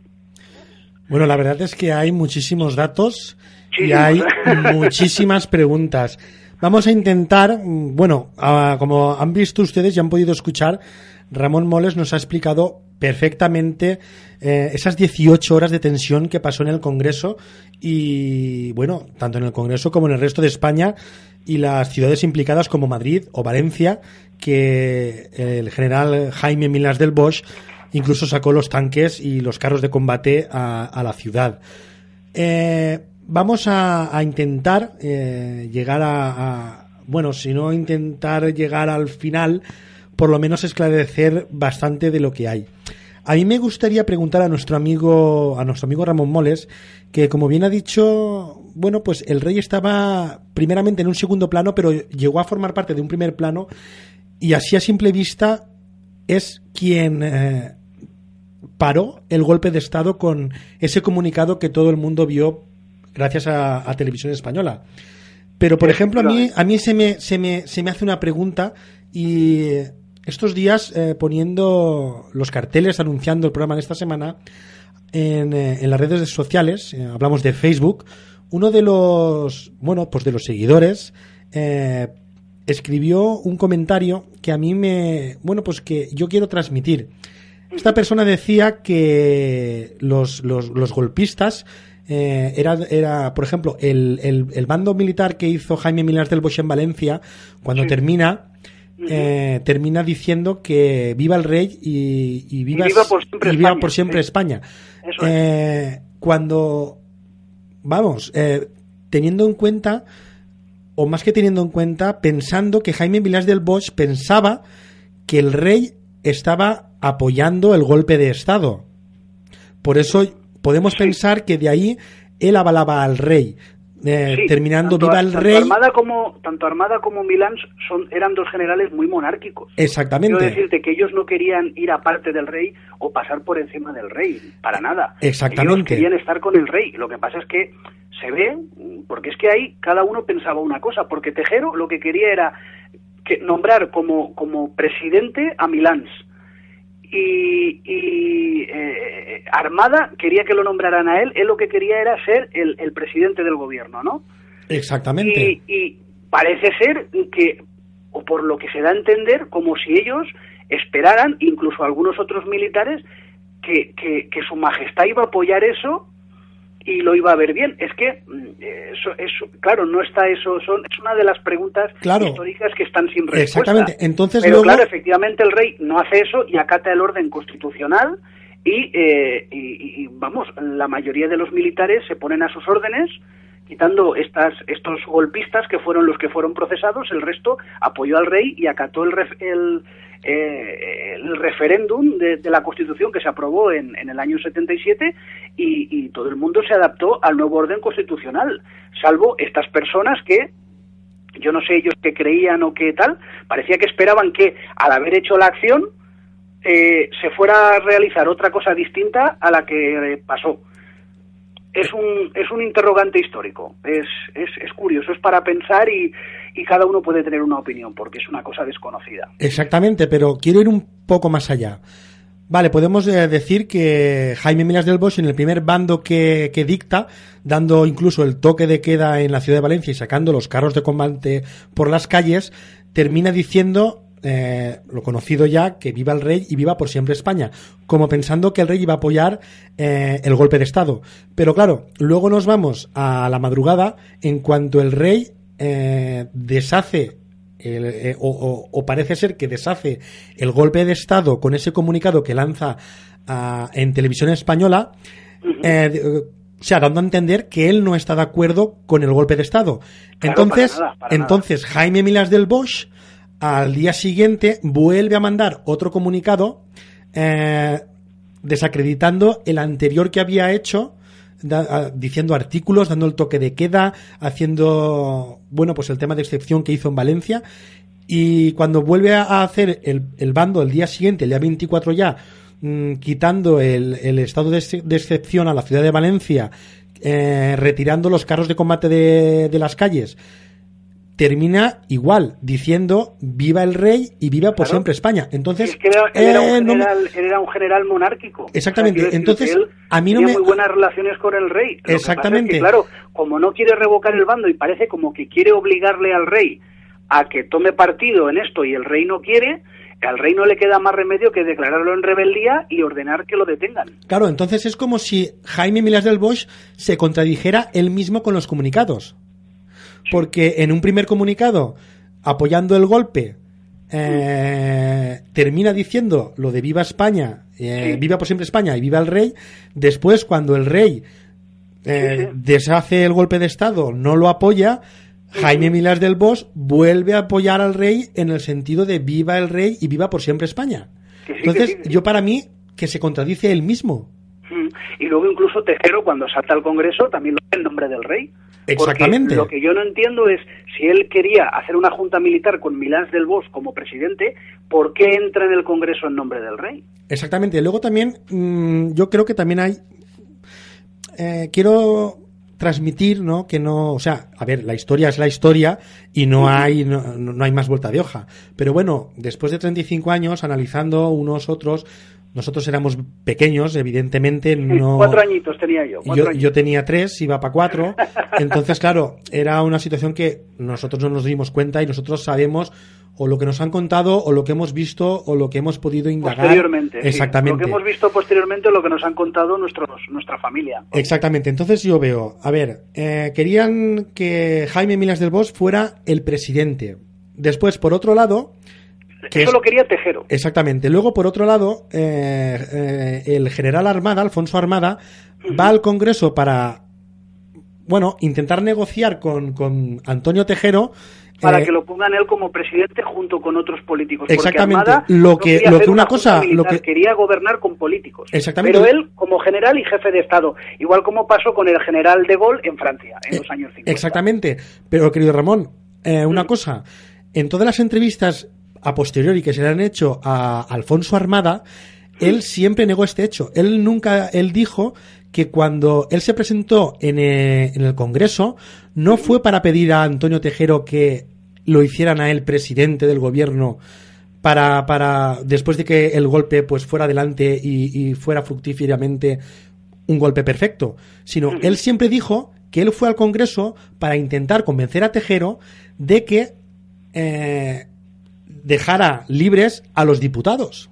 Bueno, la verdad es que hay muchísimos datos y hay [laughs] muchísimas preguntas. Vamos a intentar, mm, bueno, como han visto ustedes y han podido escuchar, Ramón Moles nos ha explicado perfectamente eh, esas 18 horas de tensión que pasó en el Congreso y, bueno, tanto en el Congreso como en el resto de España y las ciudades implicadas como Madrid o Valencia, que el general Jaime Milas del Bosch incluso sacó los tanques y los carros de combate a, la ciudad. Eh, vamos a, intentar eh, llegar a, bueno, si no intentar llegar al final, por lo menos esclarecer bastante de lo que hay. A mí me gustaría preguntar a nuestro amigo, a nuestro amigo Ramón Moles, que como bien ha dicho, bueno, pues el rey estaba primeramente en un segundo plano, pero llegó a formar parte de un primer plano y así a simple vista es quien eh, paró el golpe de Estado con ese comunicado que todo el mundo vio gracias a, a Televisión Española. Pero, por ejemplo, a mí, a mí se, me, se, me, se me hace una pregunta y estos días eh, poniendo los carteles anunciando el programa de esta semana en, eh, en las redes sociales, eh, hablamos de Facebook, uno de los, bueno, pues de los seguidores escribió un comentario que a mí me, bueno, pues que yo quiero transmitir. Esta persona decía que los, los, los golpistas era, era, por ejemplo, el, el, el, bando militar que hizo Jaime Milás del Bosch en Valencia, cuando termina, eh, termina diciendo que viva el rey y, viva, por siempre España. Eh, cuando, vamos, eh, teniendo en cuenta, o más que teniendo en cuenta, pensando que Jaime Vilás del Bosch pensaba que el rey estaba apoyando el golpe de Estado. Por eso podemos pensar que de ahí él avalaba al rey. Eh, terminando viva el rey. Armada como, tanto Armada como Milán son, eran dos generales muy monárquicos. Exactamente. Quiero decirte que ellos no querían ir aparte del rey o pasar por encima del rey, para nada. Exactamente. Ellos querían estar con el rey. Lo que pasa es que se ve, porque es que ahí cada uno pensaba una cosa, porque Tejero lo que quería era que nombrar como, como presidente a Milán y, eh, Armada quería que lo nombraran a él, él lo que quería era ser el, presidente del gobierno, ¿no? Exactamente. Y, parece ser que, o por lo que se da a entender, como si ellos esperaran, incluso algunos otros militares, que, que, que su majestad iba a apoyar eso y lo iba a ver bien. Es que, mm, eso, eso, claro, no está eso, son, es una de las preguntas históricas que están sin respuesta. Exactamente, entonces Pero claro, efectivamente el rey no hace eso y acata el orden constitucional y, eh, y, vamos, la mayoría de los militares se ponen a sus órdenes quitando estas, estos golpistas que fueron los que fueron procesados, el resto apoyó al rey y acató el, el, eh, el referéndum de, la Constitución que se aprobó en, en el año 77 y, y, todo el mundo se adaptó al nuevo orden constitucional, salvo estas personas que yo no sé ellos qué creían o qué tal, parecía que esperaban que al haber hecho la acción eh, se fuera a realizar otra cosa distinta a la que pasó es un, es un interrogante histórico. Es, es, es curioso, es para pensar y, y, cada uno puede tener una opinión porque es una cosa desconocida. Exactamente, pero quiero ir un poco más allá. Vale, podemos eh, decir que Jaime Milas del Bosch en el primer bando que, que, dicta, dando incluso el toque de queda en la ciudad de Valencia y sacando los carros de combate por las calles, termina diciendo eh, lo conocido ya, que viva el rey y viva por siempre España, como pensando que el rey iba a apoyar eh, el golpe de Estado. Pero claro, luego nos vamos a la madrugada en cuanto el rey eh, deshace o, parece ser que deshace el golpe de Estado con ese comunicado que lanza ah, en televisión española, o sea, dando a entender que él no está de acuerdo con el golpe de Estado. entonces, entonces Jaime Milas del Bosch al día siguiente vuelve a mandar otro comunicado eh, desacreditando el anterior que había hecho, diciendo artículos, dando el toque de queda, haciendo, bueno, pues el tema de excepción que hizo en Valencia. Y cuando vuelve a hacer el, bando el día siguiente, el día 24 ya, mm, quitando el, el estado de excepción a la ciudad de Valencia, eh, retirando los carros de combate de, de las calles, termina igual, diciendo viva el rey y viva por Claro. siempre España. Entonces, Es que era, él era, eh, un él era un general monárquico. Exactamente, entonces, a mí no tenía me- muy buenas relaciones con el rey. Lo que pasa es que, Exactamente. claro, como no quiere revocar el bando y parece como que quiere obligarle al rey a que tome partido en esto y el rey no quiere, al rey no le queda más remedio que declararlo en rebeldía y ordenar que lo detengan. Claro, entonces es como si Jaime Milas del Bosch se contradijera él mismo con los comunicados. Porque en un primer comunicado, apoyando el golpe, eh, termina diciendo lo de viva España, eh, Sí. viva por siempre España y viva el rey. Después, cuando el rey eh, deshace el golpe de Estado, no lo apoya, Jaime Milas del Bosch vuelve a apoyar al rey en el sentido de viva el rey y viva por siempre España. Entonces, yo para mí, que se contradice él mismo. Y luego incluso Tejero, cuando salta al Congreso, también lo hace en nombre del rey. Exactamente. Porque lo que yo no entiendo es, si él quería hacer una junta militar con Milán del Bosch como presidente, ¿por qué entra en el Congreso en nombre del rey? Exactamente. Luego también, mm, yo creo que también hay. eh, quiero transmitir, ¿no? Que no, o sea, a ver, la historia es la historia y no hay, no, no hay más vuelta de hoja. Pero bueno, después de 35 años, analizando unos otros, nosotros éramos pequeños, evidentemente no. [laughs] Cuatro añitos tenía yo. Yo, tenía tres, iba para cuatro. [laughs] Entonces, claro, era una situación que nosotros no nos dimos cuenta y nosotros sabemos o lo que nos han contado o lo que hemos visto o lo que hemos podido indagar. Posteriormente. sí. Exactamente. Lo que hemos visto posteriormente es lo que nos han contado nuestros, nuestra familia. Exactamente. Entonces yo veo, a ver, eh, querían que Jaime Milas del Bosch fuera el presidente. Después, por otro lado, que Eso es- lo quería Tejero. Exactamente. Luego, por otro lado, eh, eh, el general Armada, Alfonso Armada, va al Congreso para, bueno, intentar negociar con, con Antonio Tejero. Para eh, que lo pongan él como presidente junto con otros políticos. Exactamente. Armada Lo que- lo que una cosa- lo militar, que- quería gobernar con políticos. Exactamente. Pero él como general y jefe de Estado. Igual como pasó con el general de Gaulle en Francia, en los años 50. Exactamente. Pero, querido Ramón, eh, una cosa. En todas las entrevistas a posteriori que se le han hecho a Alfonso Armada, él siempre negó este hecho. Él nunca, él dijo que cuando él se presentó en, eh, en el Congreso, no fue para pedir a Antonio Tejero que lo hicieran a él presidente del gobierno para, para después de que el golpe pues fuera adelante y, y fuera fructíferamente un golpe perfecto, sino él siempre dijo que él fue al Congreso para intentar convencer a Tejero de que eh, dejara libres a los diputados.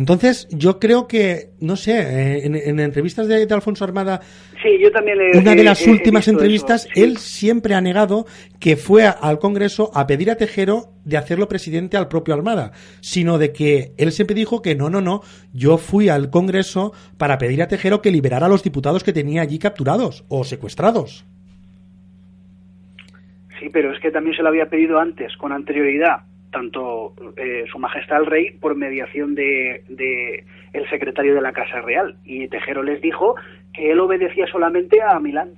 Entonces, yo creo que, no sé, eh, en, en entrevistas de, de Alfonso Armada, Sí, yo también he- una de las he- últimas entrevistas, eso, sí. él siempre ha negado que fue al Congreso a pedir a Tejero de hacerlo presidente al propio Armada, sino de que él siempre dijo que no, no, no, yo fui al Congreso para pedir a Tejero que liberara a los diputados que tenía allí capturados o secuestrados. Sí, pero es que también se lo había pedido antes, con anterioridad, tanto eh, Su Majestad el Rey por mediación de, de el secretario de la Casa Real. Y Tejero les dijo que él obedecía solamente a Milán.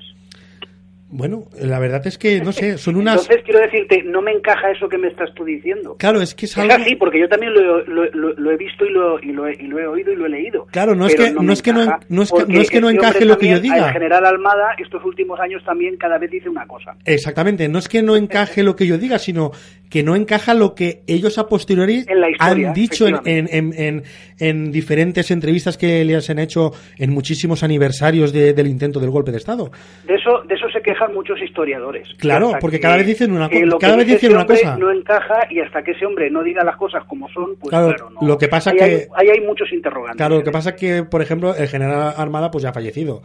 Bueno, la verdad es que, no sé, son unas... Entonces, quiero decirte, no me encaja eso que me estás tú diciendo. Claro, es que es Es algo... así, porque yo también lo, lo- lo- lo he visto y lo, y, he, y lo he oído y lo he leído. Claro, no es que- no es que no es que- no es que no este encaje lo que yo diga. El general Almada, estos últimos años también cada vez dice una cosa. Exactamente, no es que no encaje lo que yo diga, sino que no encaja lo que ellos a posteriori En la historia, han dicho en, en, en, en- en diferentes entrevistas que les han hecho en muchísimos aniversarios de- del intento del golpe de Estado. De eso, de eso se muchos historiadores. Claro, porque que- cada vez dicen una que co- lo que cada vez dice dicen una cosa. No encaja y hasta que ese hombre no diga las cosas como son, pues Claro, claro, no. lo que pasa ahí que- Hay, ahí hay muchos interrogantes. Claro, lo que pasa es que, por ejemplo, el general Armada pues ya ha fallecido.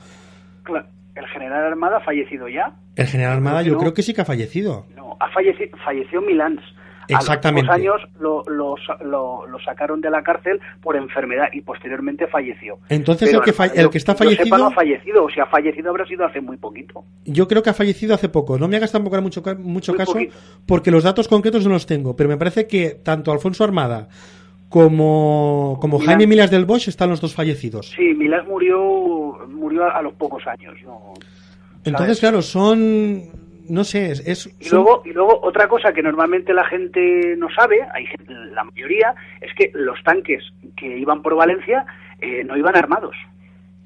Cla- El general Armada ha fallecido ya. El general Armada yo no. creo que sí que ha fallecido. No, ha fallecido, falleció Milán. Exactamente. A los años lo, lo, lo- lo sacaron de la cárcel por enfermedad y posteriormente falleció. Entonces, Pero el que fa- el que está yo sepa, fallecido- no ha fallecido, o si ha fallecido habrá sido hace muy poquito. Yo creo que ha fallecido hace poco. No me hagas tampoco mucho, mucho Muy caso poquito. porque los datos concretos no los tengo. Pero me parece que tanto Alfonso Armada como, como Milán. Jaime Milas del Bosch están los dos fallecidos. Sí, Milán murió, murió a, a los pocos años. ¿no? Entonces, claro, son no sé, es... es- Y luego, y luego otra cosa que normalmente la gente no sabe, hay gente- la mayoría, es que los tanques que iban por Valencia eh, no iban armados,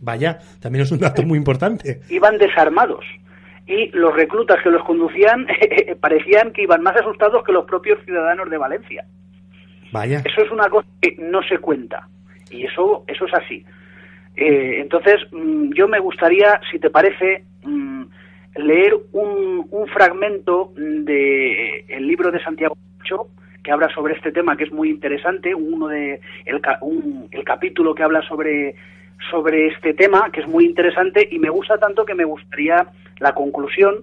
Vaya, también es un dato muy importante. iban desarmados. Y los reclutas que los conducían [laughs] parecían que iban más asustados que los propios ciudadanos de Valencia. Vaya. Eso es una cosa que no se cuenta. Y eso, eso es así. Eh, entonces, mm, yo me gustaría, si te parece, mm, leer un, un fragmento del el libro de Santiago que habla sobre este tema, que es muy interesante, uno de el, ca- un- el capítulo que habla sobre sobre este tema, que es muy interesante y me gusta tanto que me gustaría la conclusión,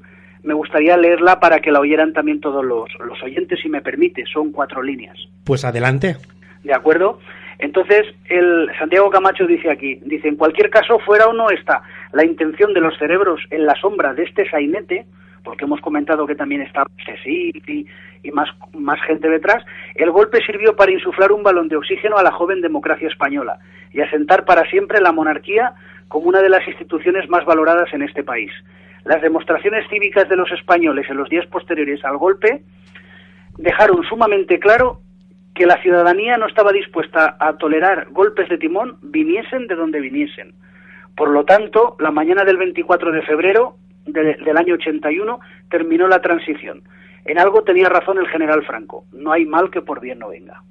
me gustaría leerla para que la oyeran también todos los, los oyentes, si me permite. Son cuatro líneas. Pues adelante. ¿De acuerdo? Entonces, el Santiago Camacho dice aquí, dice, en cualquier caso, fuera o no está la intención de los cerebros en la sombra de este sainete, porque hemos comentado que también está Cecil y, y más, más gente detrás, el golpe sirvió para insuflar un balón de oxígeno a la joven democracia española y asentar para siempre la monarquía como una de las instituciones más valoradas en este país. Las demostraciones cívicas de los españoles en los días posteriores al golpe dejaron sumamente claro que la ciudadanía no estaba dispuesta a tolerar golpes de timón viniesen de donde viniesen. Por lo tanto, la mañana del 24 de febrero de- del año 81 terminó la transición. En algo tenía razón el general Franco. No hay mal que por bien no venga.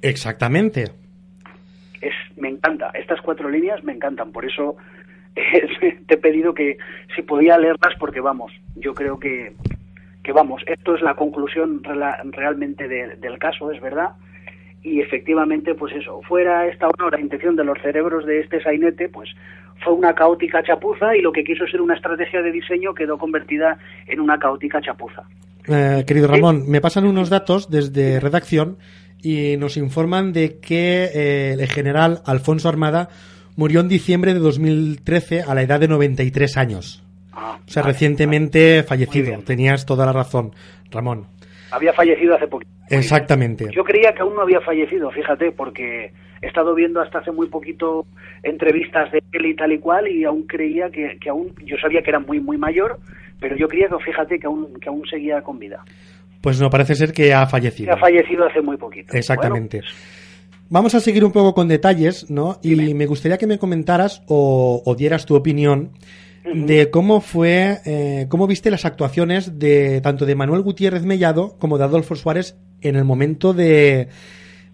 Exactamente. Es, me encanta. Estas cuatro líneas me encantan. Por eso [laughs] eh, te he pedido que si podía leerlas porque vamos, yo creo que, que vamos, esto es la conclusión realmente de- del caso, es verdad. Y efectivamente, pues eso, fuera esta o no la intención de los cerebros de este sainete, pues fue una caótica chapuza y lo que quiso ser una estrategia de diseño quedó convertida en una caótica chapuza. Eh, querido Ramón, me pasan unos datos desde redacción y nos informan de que eh, el general Alfonso Armada murió en diciembre de 2013 a la edad de 93 años. Ah, O sea, recientemente fallecido. Tenías toda la razón, Ramón. Había fallecido hace poquito. Exactamente. Yo creía que aún no había fallecido, fíjate, porque he estado viendo hasta hace muy poquito entrevistas de él y tal y cual, y aún creía que, que aún, yo sabía que era muy, muy mayor, pero yo creía que, fíjate, que aún, que aún seguía con vida. Pues no, parece ser que ha Que fallecido. ha fallecido hace muy poquito. Exactamente. Bueno, Vamos a seguir un poco con detalles, ¿no? Y me gustaría que me comentaras o, o dieras tu opinión de cómo fue, eh, cómo viste las actuaciones de tanto de Manuel Gutiérrez Mellado como de Adolfo Suárez en el momento de,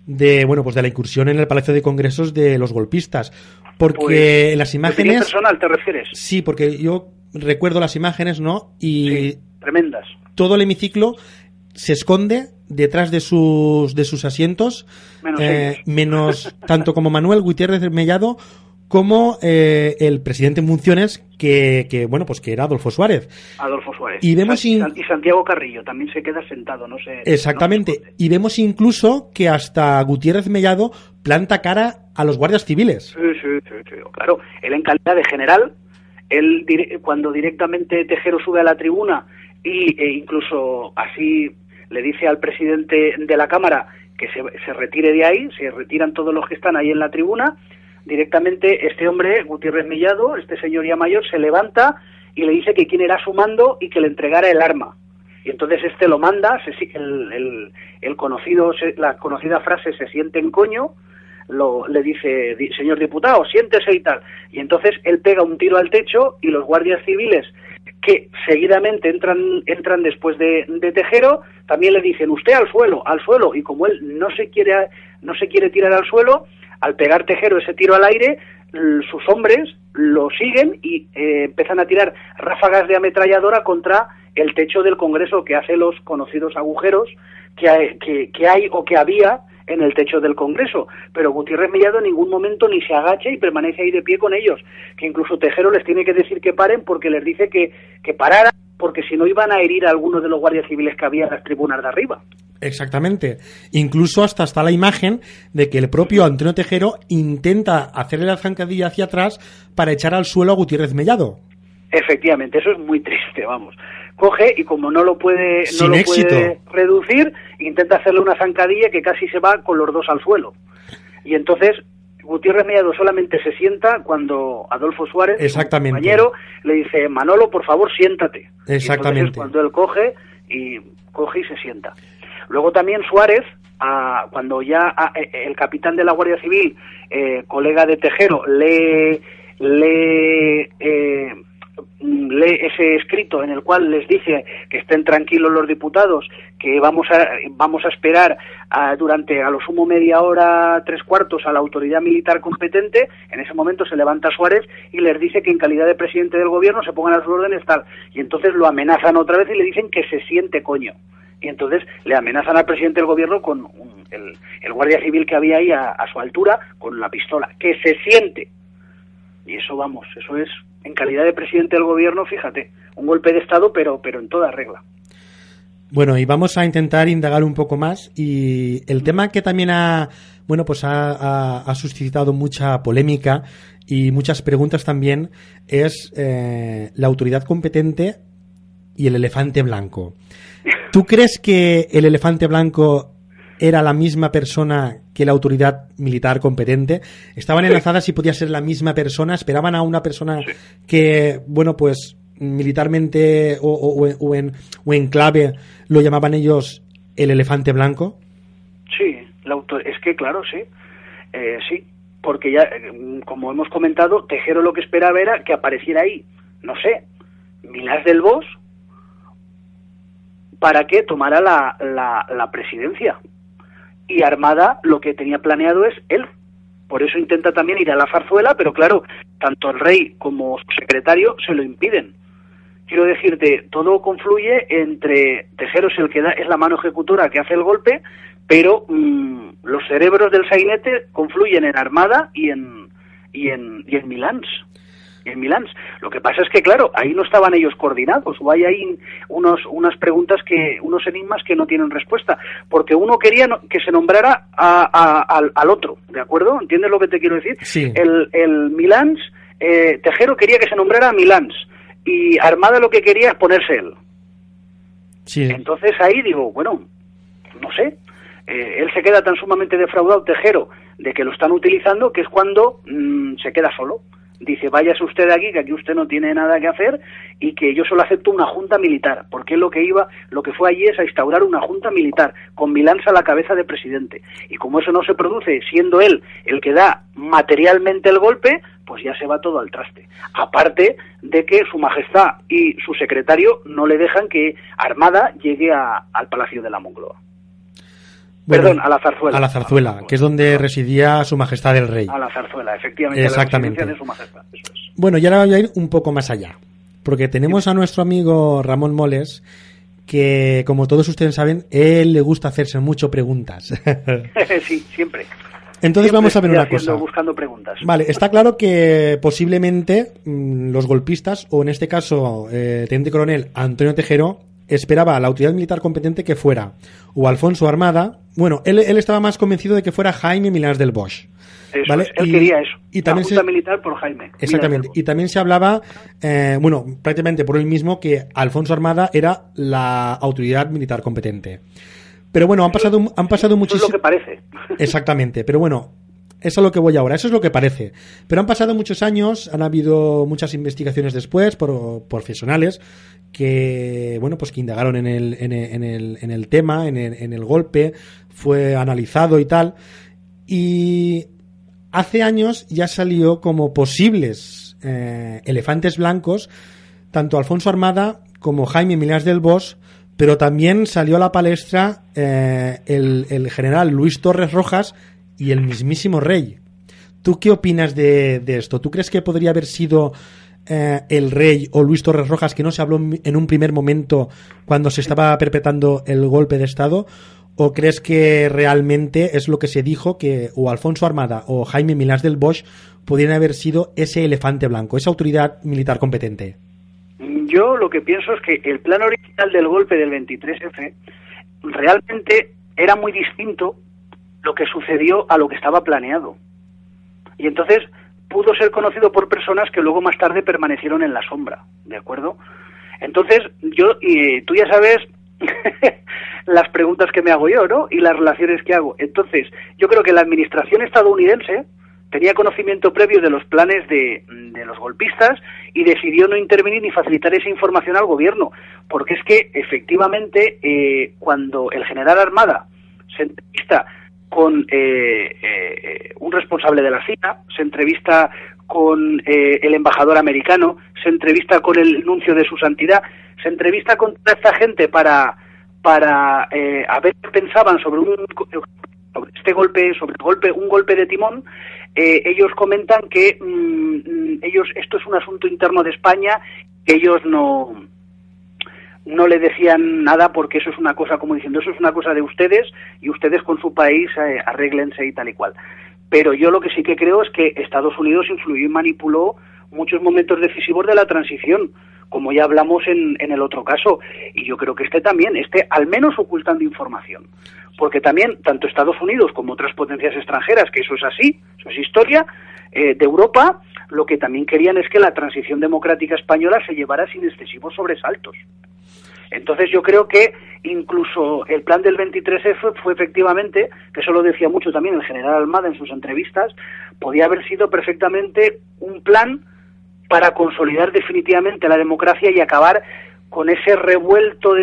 de bueno, pues de la incursión en el Palacio de Congresos de los golpistas, porque Pues, en las ¿opinión imágenes, personal te refieres? sí, porque yo recuerdo las imágenes, ¿no? Y Sí, tremendas. todo el hemiciclo se esconde detrás de sus de sus asientos Menos eh, menos [laughs] tanto como Manuel Gutiérrez Mellado como eh, el presidente en funciones que, que, bueno pues que era Adolfo Suárez Adolfo Suárez. Y vemos in- y Santiago Carrillo también se queda sentado, no sé. exactamente y vemos incluso que hasta Gutiérrez Mellado planta cara a los guardias civiles Sí, sí, sí, sí. Claro, él en calidad de general, él cuando directamente Tejero sube a la tribuna y e incluso así le dice al presidente de la Cámara que se, se retire de ahí, se retiran todos los que están ahí en la tribuna, directamente este hombre, Gutiérrez Millado, este señor ya mayor, se levanta y le dice que quién era su mando y que le entregara el arma. Y entonces este lo manda, se el, el- el conocido, la conocida frase se siente en coño, lo, le dice, "Di- señor diputado, siéntese y tal. Y entonces él pega un tiro al techo y los guardias civiles que seguidamente entran, entran después de, de Tejero, también le dicen, usted al suelo, al suelo. Y como él no se quiere, no se quiere tirar al suelo, al pegar Tejero ese tiro al aire, sus hombres lo siguen y eh, empiezan a tirar ráfagas de ametralladora contra el techo del Congreso que hace los conocidos agujeros que hay, que, que hay o que había en el techo del Congreso. Pero Gutiérrez Mellado en ningún momento ni se agacha y permanece ahí de pie con ellos. Que incluso Tejero les tiene que decir que paren porque les dice que, que pararan porque si no iban a herir a algunos de los guardias civiles que había en las tribunas de arriba. Exactamente. Incluso hasta está la imagen de que el propio Antonio Tejero intenta hacerle la zancadilla hacia atrás para echar al suelo a Gutiérrez Mellado. Efectivamente, eso es muy triste, vamos. Coge y como no lo puede, no Sin lo éxito. puede reducir, intenta hacerle una zancadilla que casi se va con los dos al suelo. Y entonces, Gutiérrez Mellado solamente se sienta cuando Adolfo Suárez, su Exactamente. compañero, le dice, Manolo, por favor, siéntate. Exactamente. es cuando él coge y coge y se sienta. Luego también Suárez, cuando ya ah, eh, el capitán de la Guardia Civil, eh, colega de Tejero, lee, lee, eh, lee ese escrito en el cual les dice que estén tranquilos los diputados, que vamos a, vamos a esperar a- durante a lo sumo media hora, tres cuartos a la autoridad militar competente, en ese momento se levanta Suárez y les dice que en calidad de presidente del gobierno se pongan a sus órdenes tal, y entonces lo amenazan otra vez y le dicen que se siente coño. Y entonces le amenazan al presidente del gobierno con un- el, guardia civil que había ahí a, a su altura con la pistola, que se siente. Y eso vamos, eso es en calidad de presidente del gobierno, fíjate, un golpe de estado, pero pero en toda regla. Bueno, y vamos a intentar indagar un poco más. Y el tema que también ha, bueno, pues ha, ha- suscitado mucha polémica y muchas preguntas también es eh, la autoridad competente y el elefante blanco. ¿Tú crees que el elefante blanco era la misma persona que la autoridad militar competente? ¿Estaban enlazadas y podía ser la misma persona? ¿Esperaban a una persona que, bueno, pues militarmente o, o- o en, o en clave lo llamaban ellos el elefante blanco? Sí, la auto- es que claro, sí, Eh, sí, porque ya, eh, como hemos comentado, Tejero lo que esperaba era que apareciera ahí, no sé, Milás del Bosch, para que tomara la, la, la presidencia. Y Armada lo que tenía planeado es él. Por eso intenta también ir a la zarzuela, pero claro, tanto el rey como su secretario se lo impiden. Quiero decirte, todo confluye entre Tejero es el que da, es la mano ejecutora que hace el golpe, pero mm, los cerebros del sainete confluyen en Armada y en y en y en Milán. En Milán. Lo que pasa es que claro, ahí no estaban ellos coordinados, o hay ahí unos unas preguntas que unos enigmas que no tienen respuesta, porque uno quería no- que se nombrara a- a- al, al otro, ¿de acuerdo? ¿Entiendes lo que te quiero decir? Sí. El el Milán eh, Tejero quería que se nombrara a Milán y Armada lo que quería es ponerse él. Sí. Entonces ahí digo, bueno, no sé, eh, él se queda tan sumamente defraudado, Tejero, de que lo están utilizando, que es cuando mm, se queda solo. Dice, váyase usted de aquí, que aquí usted no tiene nada que hacer y que yo solo acepto una junta militar, porque lo que iba, lo que fue allí es a instaurar una junta militar, con Milán a la cabeza de presidente. Y como eso no se produce, siendo él el que da materialmente el golpe, pues ya se va todo al traste. Aparte de que su majestad y su secretario no le dejan que Armada llegue al Palacio de la Moncloa. Bueno, Perdón, a la zarzuela. A la zarzuela, que es donde residía su majestad el rey. A la zarzuela, efectivamente. Exactamente. La de su majestad. eso es. Bueno, y ahora voy a ir un poco más allá. Porque tenemos a nuestro amigo Ramón Moles, que como todos ustedes saben, él le gusta hacerse mucho preguntas. [laughs] sí, siempre. Entonces Siempre vamos a ver una cosa. buscando preguntas. Vale, está claro que posiblemente mm, los golpistas, o en este caso, eh, Teniente Coronel Antonio Tejero, esperaba a la autoridad militar competente que fuera o Alfonso Armada. Bueno, él, él estaba más convencido de que fuera Jaime Milán del Bosch. Eso ¿vale? es, Él Y- quería eso. y también la se- militar por Jaime. Exactamente. Y también se hablaba, eh, bueno, prácticamente por él mismo, que Alfonso Armada era la autoridad militar competente. Pero bueno, han pasado, han pasado Eso es muchísimo. lo que parece. [laughs] Exactamente, pero bueno, eso es lo que voy ahora, eso es lo que parece. Pero han pasado muchos años, han habido muchas investigaciones después por profesionales que, bueno, pues que indagaron en el, en el, en el, en el tema, en el, en el golpe, fue analizado y tal. Y hace años ya salió como posibles eh, elefantes blancos, tanto Alfonso Armada como Jaime Milás del Bosch, pero también salió a la palestra eh, el, general Luis Torres Rojas y el mismísimo rey. ¿Tú qué opinas de, de esto? ¿Tú crees que podría haber sido eh, el rey o Luis Torres Rojas que no se habló en un primer momento cuando se estaba perpetrando el golpe de Estado? ¿O crees que realmente es lo que se dijo que o Alfonso Armada o Jaime Milás del Bosch podrían haber sido ese elefante blanco, esa autoridad militar competente? Yo lo que pienso es que el plan original del golpe del 23F realmente era muy distinto lo que sucedió a lo que estaba planeado. Y entonces pudo ser conocido por personas que luego más tarde permanecieron en la sombra, ¿de acuerdo? Entonces, yo, y tú ya sabes [laughs] las preguntas que me hago yo, ¿no? Y las relaciones que hago. Entonces, yo creo que la administración estadounidense tenía conocimiento previo de los planes de, los golpistas y decidió no intervenir ni facilitar esa información al gobierno, porque es que efectivamente eh, cuando el general Armada se entrevista con eh, eh, un responsable de la CIA, se entrevista con el embajador americano, se entrevista con el nuncio de su santidad, se entrevista con toda esta gente para para a ver qué pensaban sobre un sobre este golpe, sobre el golpe, un golpe de timón, eh, ellos comentan que mm, ellos esto es un asunto interno de España, que ellos no no le decían nada porque eso es una cosa, como diciendo, eso es una cosa de ustedes y ustedes con su país eh, arréglense y tal y cual. Pero yo lo que sí que creo es que Estados Unidos influyó y manipuló muchos momentos decisivos de la transición, como ya hablamos en, en el otro caso. Y yo creo que este también, esté al menos ocultando información porque también tanto Estados Unidos como otras potencias extranjeras, que eso es así, eso es historia, eh, de Europa, lo que también querían es que la transición democrática española se llevara sin excesivos sobresaltos. Entonces yo creo que incluso el plan del 23F fue efectivamente, que eso lo decía mucho también el general Almada en sus entrevistas, podía haber sido perfectamente un plan para consolidar definitivamente la democracia y acabar con ese revuelto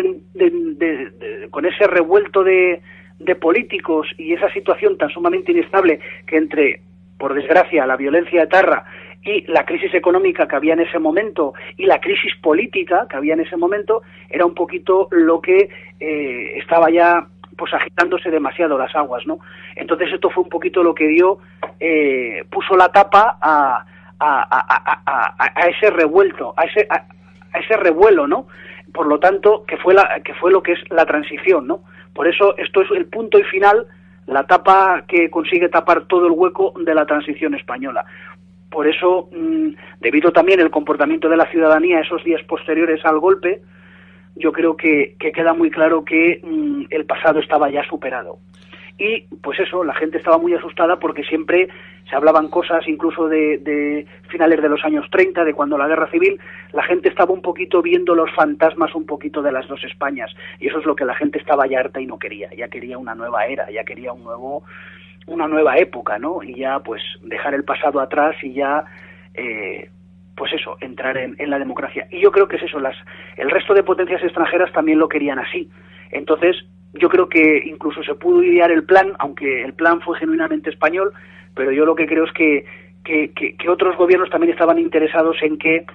con ese revuelto de, de políticos y esa situación tan sumamente inestable que entre, por desgracia, la violencia etarra y la crisis económica que había en ese momento y la crisis política que había en ese momento era un poquito lo que eh, estaba ya pues agitándose demasiado las aguas, ¿no? Entonces esto fue un poquito lo que dio, eh, puso la tapa a, a, ese revuelto, a ese, a, ese revuelo, ¿no? Por lo tanto, que fue la, que fue lo que es la transición, ¿no? Por eso esto es el punto y final, la tapa que consigue tapar todo el hueco de la transición española. Por eso, mm, debido también al comportamiento de la ciudadanía esos días posteriores al golpe, yo creo que, queda muy claro que mm, el pasado estaba ya superado. Y pues eso, la gente estaba muy asustada porque siempre se hablaban cosas incluso de, finales de los años 30, de cuando la guerra civil, la gente estaba un poquito viendo los fantasmas un poquito de las dos Españas. Y eso es lo que la gente estaba ya harta y no quería, ya quería una nueva era, ya quería un nuevo una nueva época, ¿no? Y ya pues dejar el pasado atrás y ya eh, pues eso, entrar en, la democracia. Y yo creo que es eso, las, el resto de potencias extranjeras también lo querían así. Entonces, yo creo que incluso se pudo idear el plan, aunque el plan fue genuinamente español, pero yo lo que creo es que, que, otros gobiernos también estaban interesados en que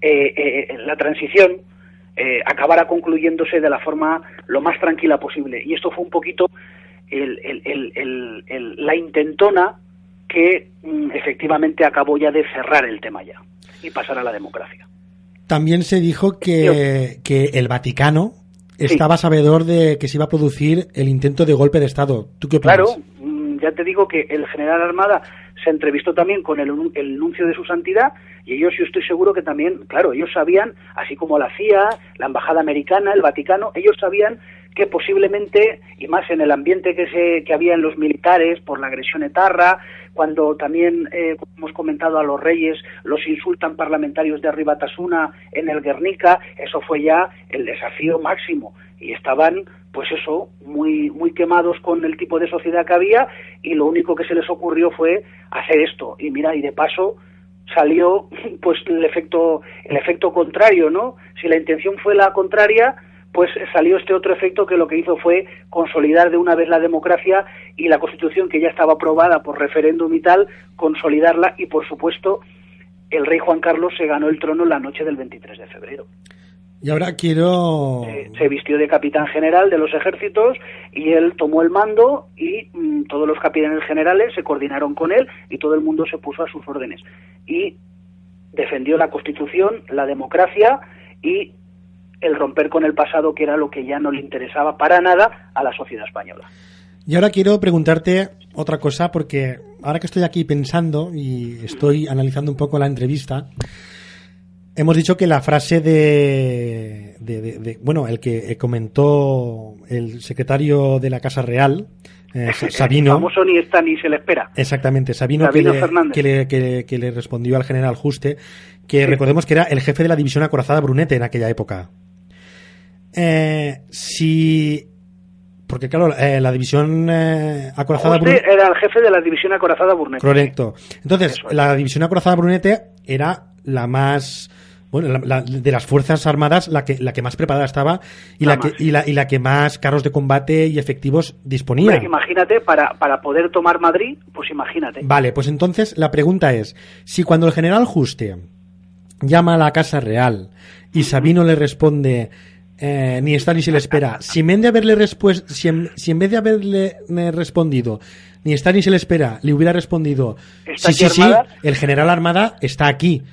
eh, eh, la transición eh, acabara concluyéndose de la forma lo más tranquila posible. Y esto fue un poquito la intentona que mm, efectivamente acabó ya de cerrar el tema ya y pasar a la democracia. También se dijo que, que el Vaticano estaba sabedor de que se iba a producir el intento de golpe de Estado. ¿Tú qué opinas? Claro, mm, ya te digo que el general Armada se entrevistó también con el, el nuncio de su santidad y ellos yo estoy seguro que también, claro, ellos sabían, así como la CIA, la Embajada Americana, el Vaticano, ellos sabían que posiblemente, y más en el ambiente que, se, que había en los militares por la agresión etarra, cuando también, eh, como hemos comentado a los reyes, los insultan parlamentarios de Arribatasuna en el Guernica, eso fue ya el desafío máximo. Y estaban, pues eso, muy, muy quemados con el tipo de sociedad que había y lo único que se les ocurrió fue hacer esto. Y mira, y de paso salió [laughs] pues el efecto, el efecto contrario, ¿no? Si la intención fue la contraria, pues salió este otro efecto que lo que hizo fue consolidar de una vez la democracia y la constitución que ya estaba aprobada por referéndum y tal, consolidarla y por supuesto el rey Juan Carlos se ganó el trono la noche del 23 de febrero. Y ahora quiero... se vistió de capitán general de los ejércitos y él tomó el mando y mm, todos los capitanes generales se coordinaron con él y todo el mundo se puso a sus órdenes. Y defendió la Constitución, la democracia y el romper con el pasado, que era lo que ya no le interesaba para nada a la sociedad española. Y ahora quiero preguntarte otra cosa, porque ahora que estoy aquí pensando y estoy analizando un poco la entrevista, hemos dicho que la frase de, de, bueno, el que comentó el secretario de la Casa Real, eh, Sabino. famoso ni está ni se le espera. Exactamente, Sabino, que, le, que, le, respondió al general Juste, que recordemos que era el jefe de la división acorazada Brunete en aquella época. Eh, si Porque, claro, eh, la división eh, acorazada... Juste era el jefe de la división acorazada Brunete. Correcto. Entonces, la división acorazada Brunete era la más bueno, la, la, de las fuerzas armadas la que la que más preparada estaba y la, La que más. y la, y la que más carros de combate y efectivos disponía. Hombre, imagínate, para, para poder tomar Madrid, pues imagínate. Vale, pues entonces la pregunta es, si cuando el general Juste llama a la Casa Real y Sabino le responde eh, ni está ni se le espera, [laughs] si en vez de haberle si en, si en vez de haberle eh, respondido ni está ni se le espera, le hubiera respondido ¿Está sí, sí, sí, el general Armada está aquí.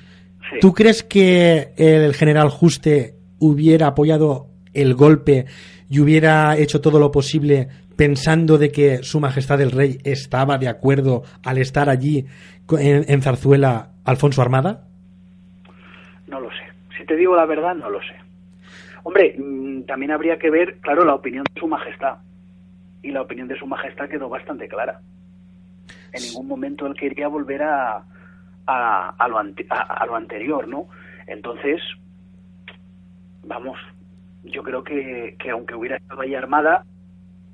Sí. ¿Tú crees que el general Juste hubiera apoyado el golpe y hubiera hecho todo lo posible pensando de que su majestad el rey estaba de acuerdo al estar allí en, en Zarzuela Alfonso Armada? No lo sé. Si te digo la verdad, no lo sé. Hombre, mm, también habría que ver, claro, la opinión de su majestad. Y la opinión de su majestad quedó bastante clara. En ningún momento él quería volver a, a, a lo, ante- a- a lo anterior, ¿no? Entonces, vamos, yo creo que, que aunque hubiera estado allí armada,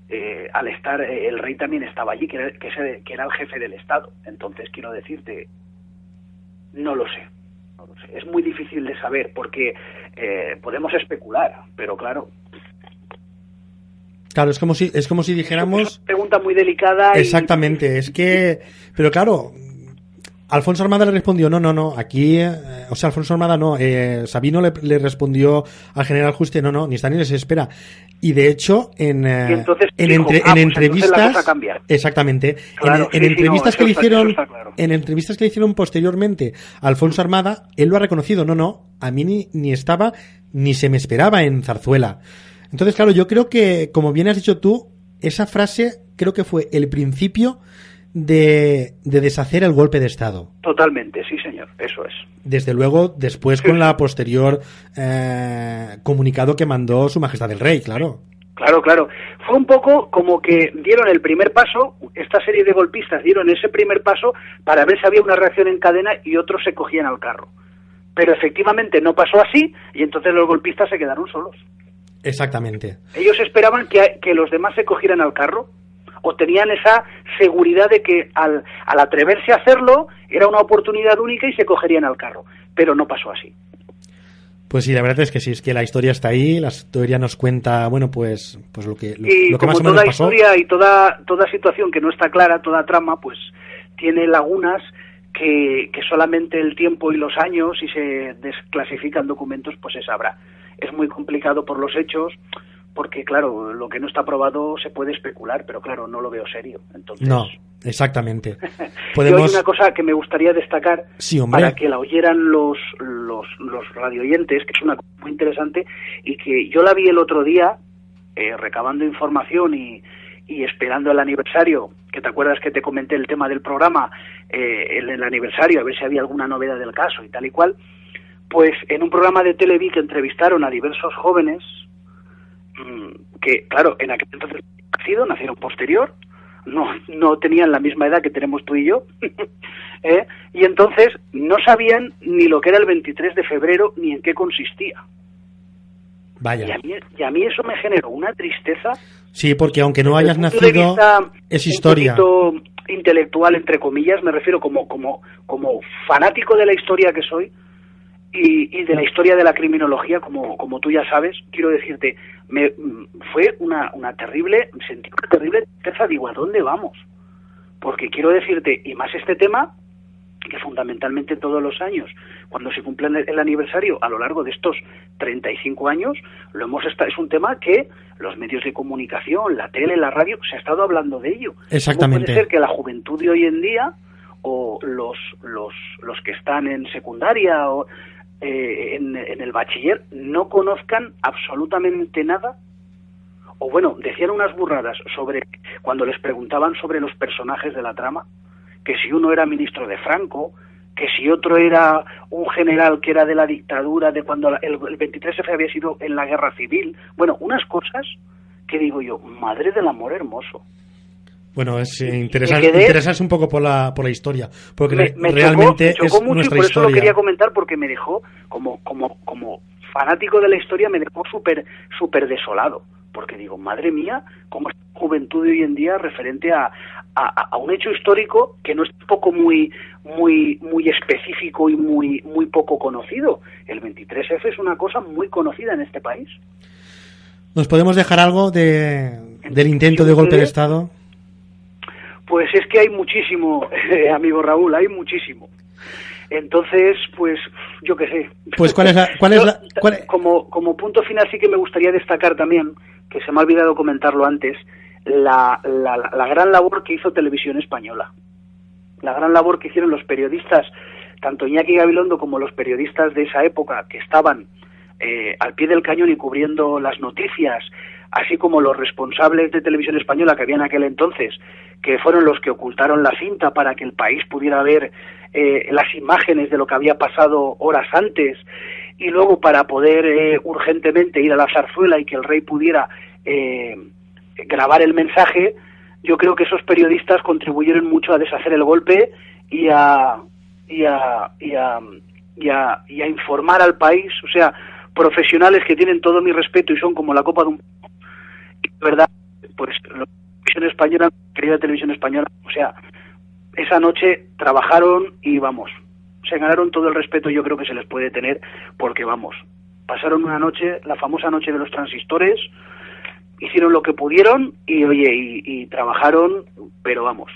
eh, al estar, eh, el rey también estaba allí, que era, que, ese- que era el jefe del Estado. Entonces, quiero decirte, no lo sé. No lo sé. Es muy difícil de saber porque eh, podemos especular, pero claro, Claro, es como si, es como si dijéramos... pregunta muy delicada. y- Exactamente, es que... Pero claro, Alfonso Armada le respondió, no, no, no, aquí... eh, o sea, Alfonso Armada no, eh, Sabino le, le respondió al general Juste, no, no, ni está ni les espera. Y de hecho, en, eh, entonces en, dijo, entre- "Ah, en pues entrevistas... cosa cambia". Exactamente. Claro, en, en sí, sí, entrevistas no, que le hicieron... eso está claro. En entrevistas que le hicieron posteriormente a Alfonso Armada, él lo ha reconocido, no, no, a mí ni, ni estaba, ni se me esperaba en Zarzuela. Entonces, claro, yo creo que, como bien has dicho tú, esa frase creo que fue el principio de, de deshacer el golpe de Estado. Totalmente, sí, señor, eso es. Desde luego, después con la posterior eh, comunicado que mandó Su Majestad el Rey, claro. Claro, claro. Fue un poco como que dieron el primer paso, esta serie de golpistas dieron ese primer paso para ver si había una reacción en cadena y otros se cogían al carro. Pero efectivamente no pasó así y entonces los golpistas se quedaron solos. Exactamente. Ellos esperaban que, que los demás se cogieran al carro o tenían esa seguridad de que al, al atreverse a hacerlo era una oportunidad única y se cogerían al carro. Pero no pasó así. Pues sí, la verdad es que sí, es que la historia está ahí, la historia nos cuenta, bueno, pues, pues lo que, lo, y lo que como más o menos toda pasó. historia y toda toda situación que no está clara, toda trama, pues tiene lagunas que, que solamente el tiempo y los años, si se desclasifican documentos, pues se sabrá. Es muy complicado por los hechos, porque claro, lo que no está probado se puede especular, pero claro, no lo veo serio. Entonces, No, exactamente. [laughs] Y hay Podemos... una cosa que me gustaría destacar Sí, para que la oyeran los, los, los radioyentes, que es una cosa muy interesante, y que yo la vi el otro día, eh, recabando información y, y esperando el aniversario, que te acuerdas que te comenté el tema del programa, eh, el, el aniversario, a ver si había alguna novedad del caso y tal y cual, pues en un programa de Televi que entrevistaron a diversos jóvenes, que claro, en aquel entonces nacido, nacieron posterior, no, no tenían la misma edad que tenemos tú y yo, [laughs] ¿eh? y entonces no sabían ni lo que era el 23 de febrero ni en qué consistía. Y Vaya. a, mí, y a mí eso me generó una tristeza. Sí, porque aunque no hayas nacido, vista es historia. intelectual, entre comillas, me refiero como, como, como fanático de la historia que soy y, y de la historia de la criminología, como, como tú ya sabes, quiero decirte, me, fue una, una terrible, sentí una terrible tristeza, digo, ¿a dónde vamos? Porque quiero decirte, y más este tema, que fundamentalmente todos los años, cuando se cumple el- aniversario a lo largo de estos 35 años, lo hemos es un tema que los medios de comunicación, la tele, la radio, se ha estado hablando de ello. Exactamente. ¿Cómo puede ser que la juventud de hoy en día o los los, los que están en secundaria o eh, en, el bachiller no conozcan absolutamente nada o bueno, decían unas burradas sobre cuando les preguntaban sobre los personajes de la trama, que si uno era ministro de Franco, que si otro era un general que era de la dictadura, de cuando el, el 23F había sido en la guerra civil. Bueno, unas cosas que digo yo, madre del amor hermoso. Bueno, es quedé- interesarse un poco por la, por la historia, porque me, re- me realmente chocó, me chocó es mucho y nuestra por eso lo historia. quería comentar porque me dejó como como como fanático de la historia me dejó súper súper desolado porque digo, madre mía, cómo es la juventud de hoy en día referente a, a, a un hecho histórico que no es poco muy muy muy específico y muy muy poco conocido. El 23F es una cosa muy conocida en este país. ¿Nos podemos dejar algo de, del intento de golpe de Estado? Pues es que hay muchísimo, eh, [laughs] amigo Raúl, hay muchísimo. Entonces, pues, yo qué sé. Pues, ¿cuál es la, cuál es la, cuál es- Como, como punto final sí que me gustaría destacar también, que se me ha olvidado comentarlo antes, la, la, la gran labor que hizo Televisión Española. La gran labor que hicieron los periodistas, tanto Iñaki Gabilondo como los periodistas de esa época que estaban eh, al pie del cañón y cubriendo las noticias, así como los responsables de Televisión Española que había en aquel entonces, que fueron los que ocultaron la cinta para que el país pudiera ver eh, las imágenes de lo que había pasado horas antes y luego para poder eh, urgentemente ir a la zarzuela y que el rey pudiera eh, grabar el mensaje, yo creo que esos periodistas contribuyeron mucho a deshacer el golpe y a, y a, y a, y a, y a informar al país, o sea, profesionales que tienen todo mi respeto y son como la copa de un... Verdad, pues la televisión española, querida televisión española, o sea, esa noche trabajaron y vamos, se ganaron todo el respeto yo creo que se les puede tener porque vamos, pasaron una noche, la famosa noche de los transistores, hicieron lo que pudieron y oye, y, y trabajaron, pero vamos,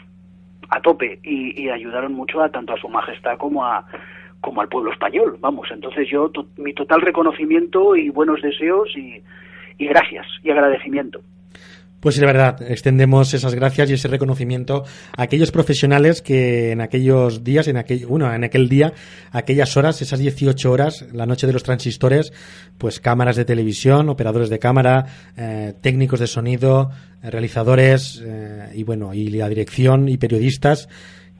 a tope y, y ayudaron mucho a tanto a su majestad como a como al pueblo español, vamos, entonces yo to- mi total reconocimiento y buenos deseos y, y gracias y agradecimiento. Pues la verdad, extendemos esas gracias y ese reconocimiento a aquellos profesionales que en aquellos días, en aquel, bueno, en aquel día, aquellas horas, esas 18 horas, la noche de los transistores, pues cámaras de televisión, operadores de cámara, eh, técnicos de sonido, eh, realizadores eh, y bueno, y la dirección y periodistas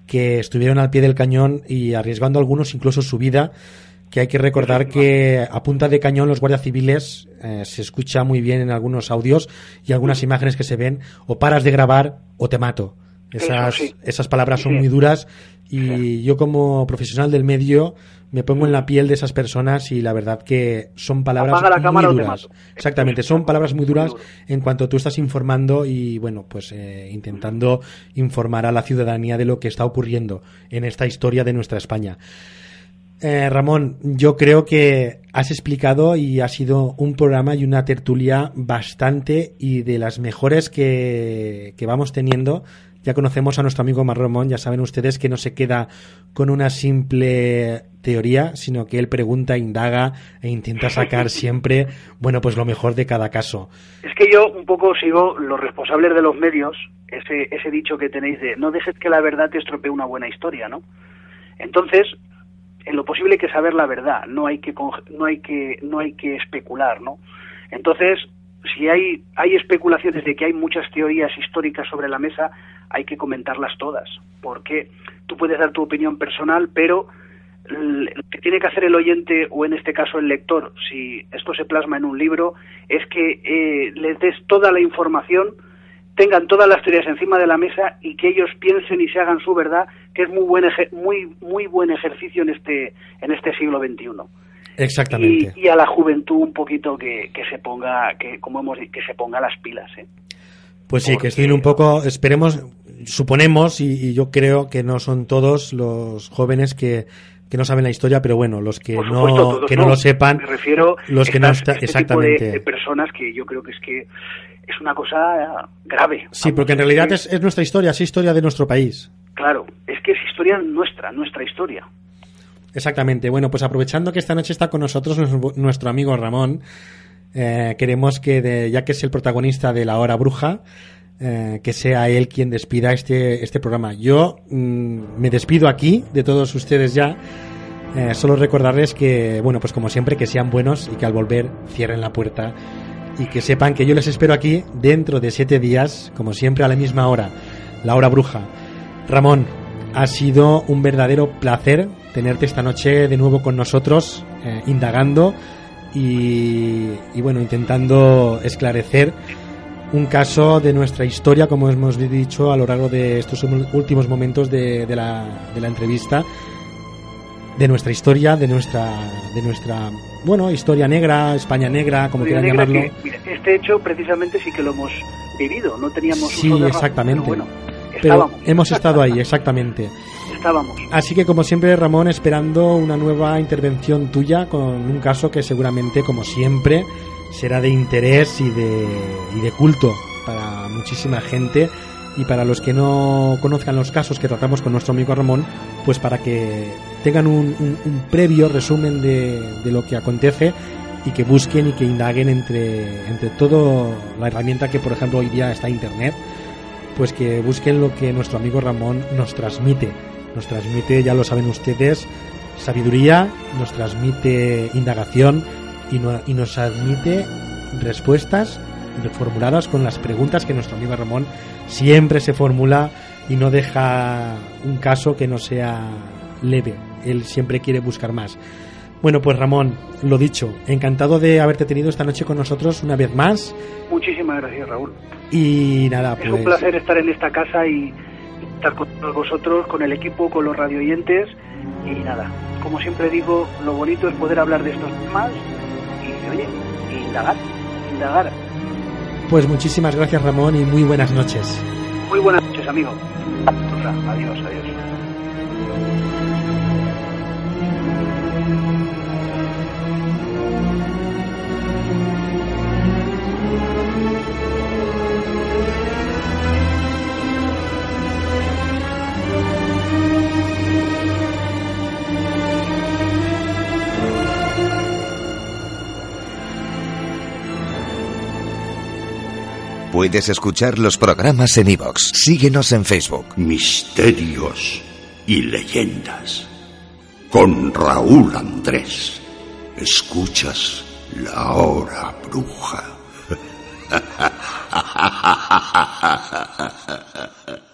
que estuvieron al pie del cañón y arriesgando algunos incluso su vida que hay que recordar que a punta de cañón los guardias civiles eh, se escucha muy bien en algunos audios y algunas imágenes que se ven o paras de grabar o te mato. Esas, sí. esas palabras son muy duras y yo como profesional del medio me pongo en la piel de esas personas y la verdad que son palabras la muy duras. Exactamente, son palabras muy duras en cuanto tú estás informando y bueno, pues eh, intentando informar a la ciudadanía de lo que está ocurriendo en esta historia de nuestra España. Eh, Ramón, yo creo que has explicado y ha sido un programa y una tertulia bastante y de las mejores que, que vamos teniendo. Ya conocemos a nuestro amigo Mar Ramón, ya saben ustedes que no se queda con una simple teoría, sino que él pregunta, indaga e intenta sacar [laughs] siempre, bueno, pues lo mejor de cada caso. Es que yo un poco sigo los responsables de los medios, ese, ese dicho que tenéis de no dejes que la verdad te estropee una buena historia, ¿no? Entonces, en lo posible hay que saber la verdad, no hay que no hay que no hay que especular, ¿no? Entonces, si hay hay especulaciones de que hay muchas teorías históricas sobre la mesa, hay que comentarlas todas, porque tú puedes dar tu opinión personal, pero lo que tiene que hacer el oyente o en este caso el lector, si esto se plasma en un libro, es que eh, les des toda la información, tengan todas las teorías encima de la mesa y que ellos piensen y se hagan su verdad, que es muy buen eje- muy muy buen ejercicio en este en este siglo XXI. Exactamente. Y, y a la juventud un poquito que, que se ponga que como hemos di- que se ponga las pilas, ¿eh? Pues sí, que estén un poco, esperemos, suponemos, y, y yo creo que no son todos los jóvenes que, que no saben la historia, pero bueno, los que no, que no, lo sepan, Me refiero los que no está, este tipo de- exactamente. de personas que yo creo que es que es una cosa grave. Sí, porque en realidad es, es nuestra historia, es historia de nuestro país. Claro, es que es historia nuestra, nuestra historia. Exactamente. Bueno, pues aprovechando que esta noche está con nosotros nuestro, nuestro amigo Ramón, eh, queremos que, de- ya que es el protagonista de La Hora Bruja, eh, que sea él quien despida este, este programa. Yo mm, me despido aquí de todos ustedes ya. Eh, solo recordarles que, bueno, pues como siempre, que sean buenos y que al volver cierren la puerta y que sepan que yo les espero aquí dentro de siete días, como siempre, a la misma hora, la hora bruja. Ramón, ha sido un verdadero placer tenerte esta noche de nuevo con nosotros, eh, indagando y, y, bueno, intentando esclarecer un caso de nuestra historia, como hemos dicho a lo largo de estos últimos momentos de, de la, de la entrevista. de nuestra historia, de nuestra, de nuestra, bueno, historia negra, España negra, como Historia quieran negra llamarlo. que, mira, este hecho precisamente sí que lo hemos vivido, no teníamos Sí, uso de razón, exactamente. pero bueno, Pero estábamos, hemos estado ahí, exactamente. estábamos. Así que como siempre, Ramón, esperando una nueva intervención tuya con un caso que seguramente, como siempre, será de interés y de, y de culto para muchísima gente y para los que no conozcan los casos que tratamos con nuestro amigo Ramón, pues para que tengan un, un- un previo resumen de, de lo que acontece y que busquen y que indaguen entre, entre todo la herramienta que, por ejemplo, hoy día está Internet, pues que busquen lo que nuestro amigo Ramón nos transmite. Nos transmite, ya lo saben ustedes, sabiduría, nos transmite indagación y, no- y nos admite respuestas formuladas con las preguntas que nuestro amigo Ramón siempre se formula y no deja un caso que no sea leve. Él siempre quiere buscar más. Bueno, pues Ramón, lo dicho, encantado de haberte tenido esta noche con nosotros una vez más. Muchísimas gracias, Raúl. Y nada, Es pues. un placer estar en esta casa y y estar con todos vosotros, con el equipo, con los radioyentes y nada. Como siempre digo, lo bonito es poder hablar de estos temas y, oye, indagar, indagar. Pues muchísimas gracias Ramón y muy buenas noches. Muy buenas noches, amigo. Adiós, adiós. Puedes escuchar los programas en iVoox. Síguenos en Facebook. Misterios y leyendas. Con Raúl Andrés. Escuchas la hora bruja. [laughs]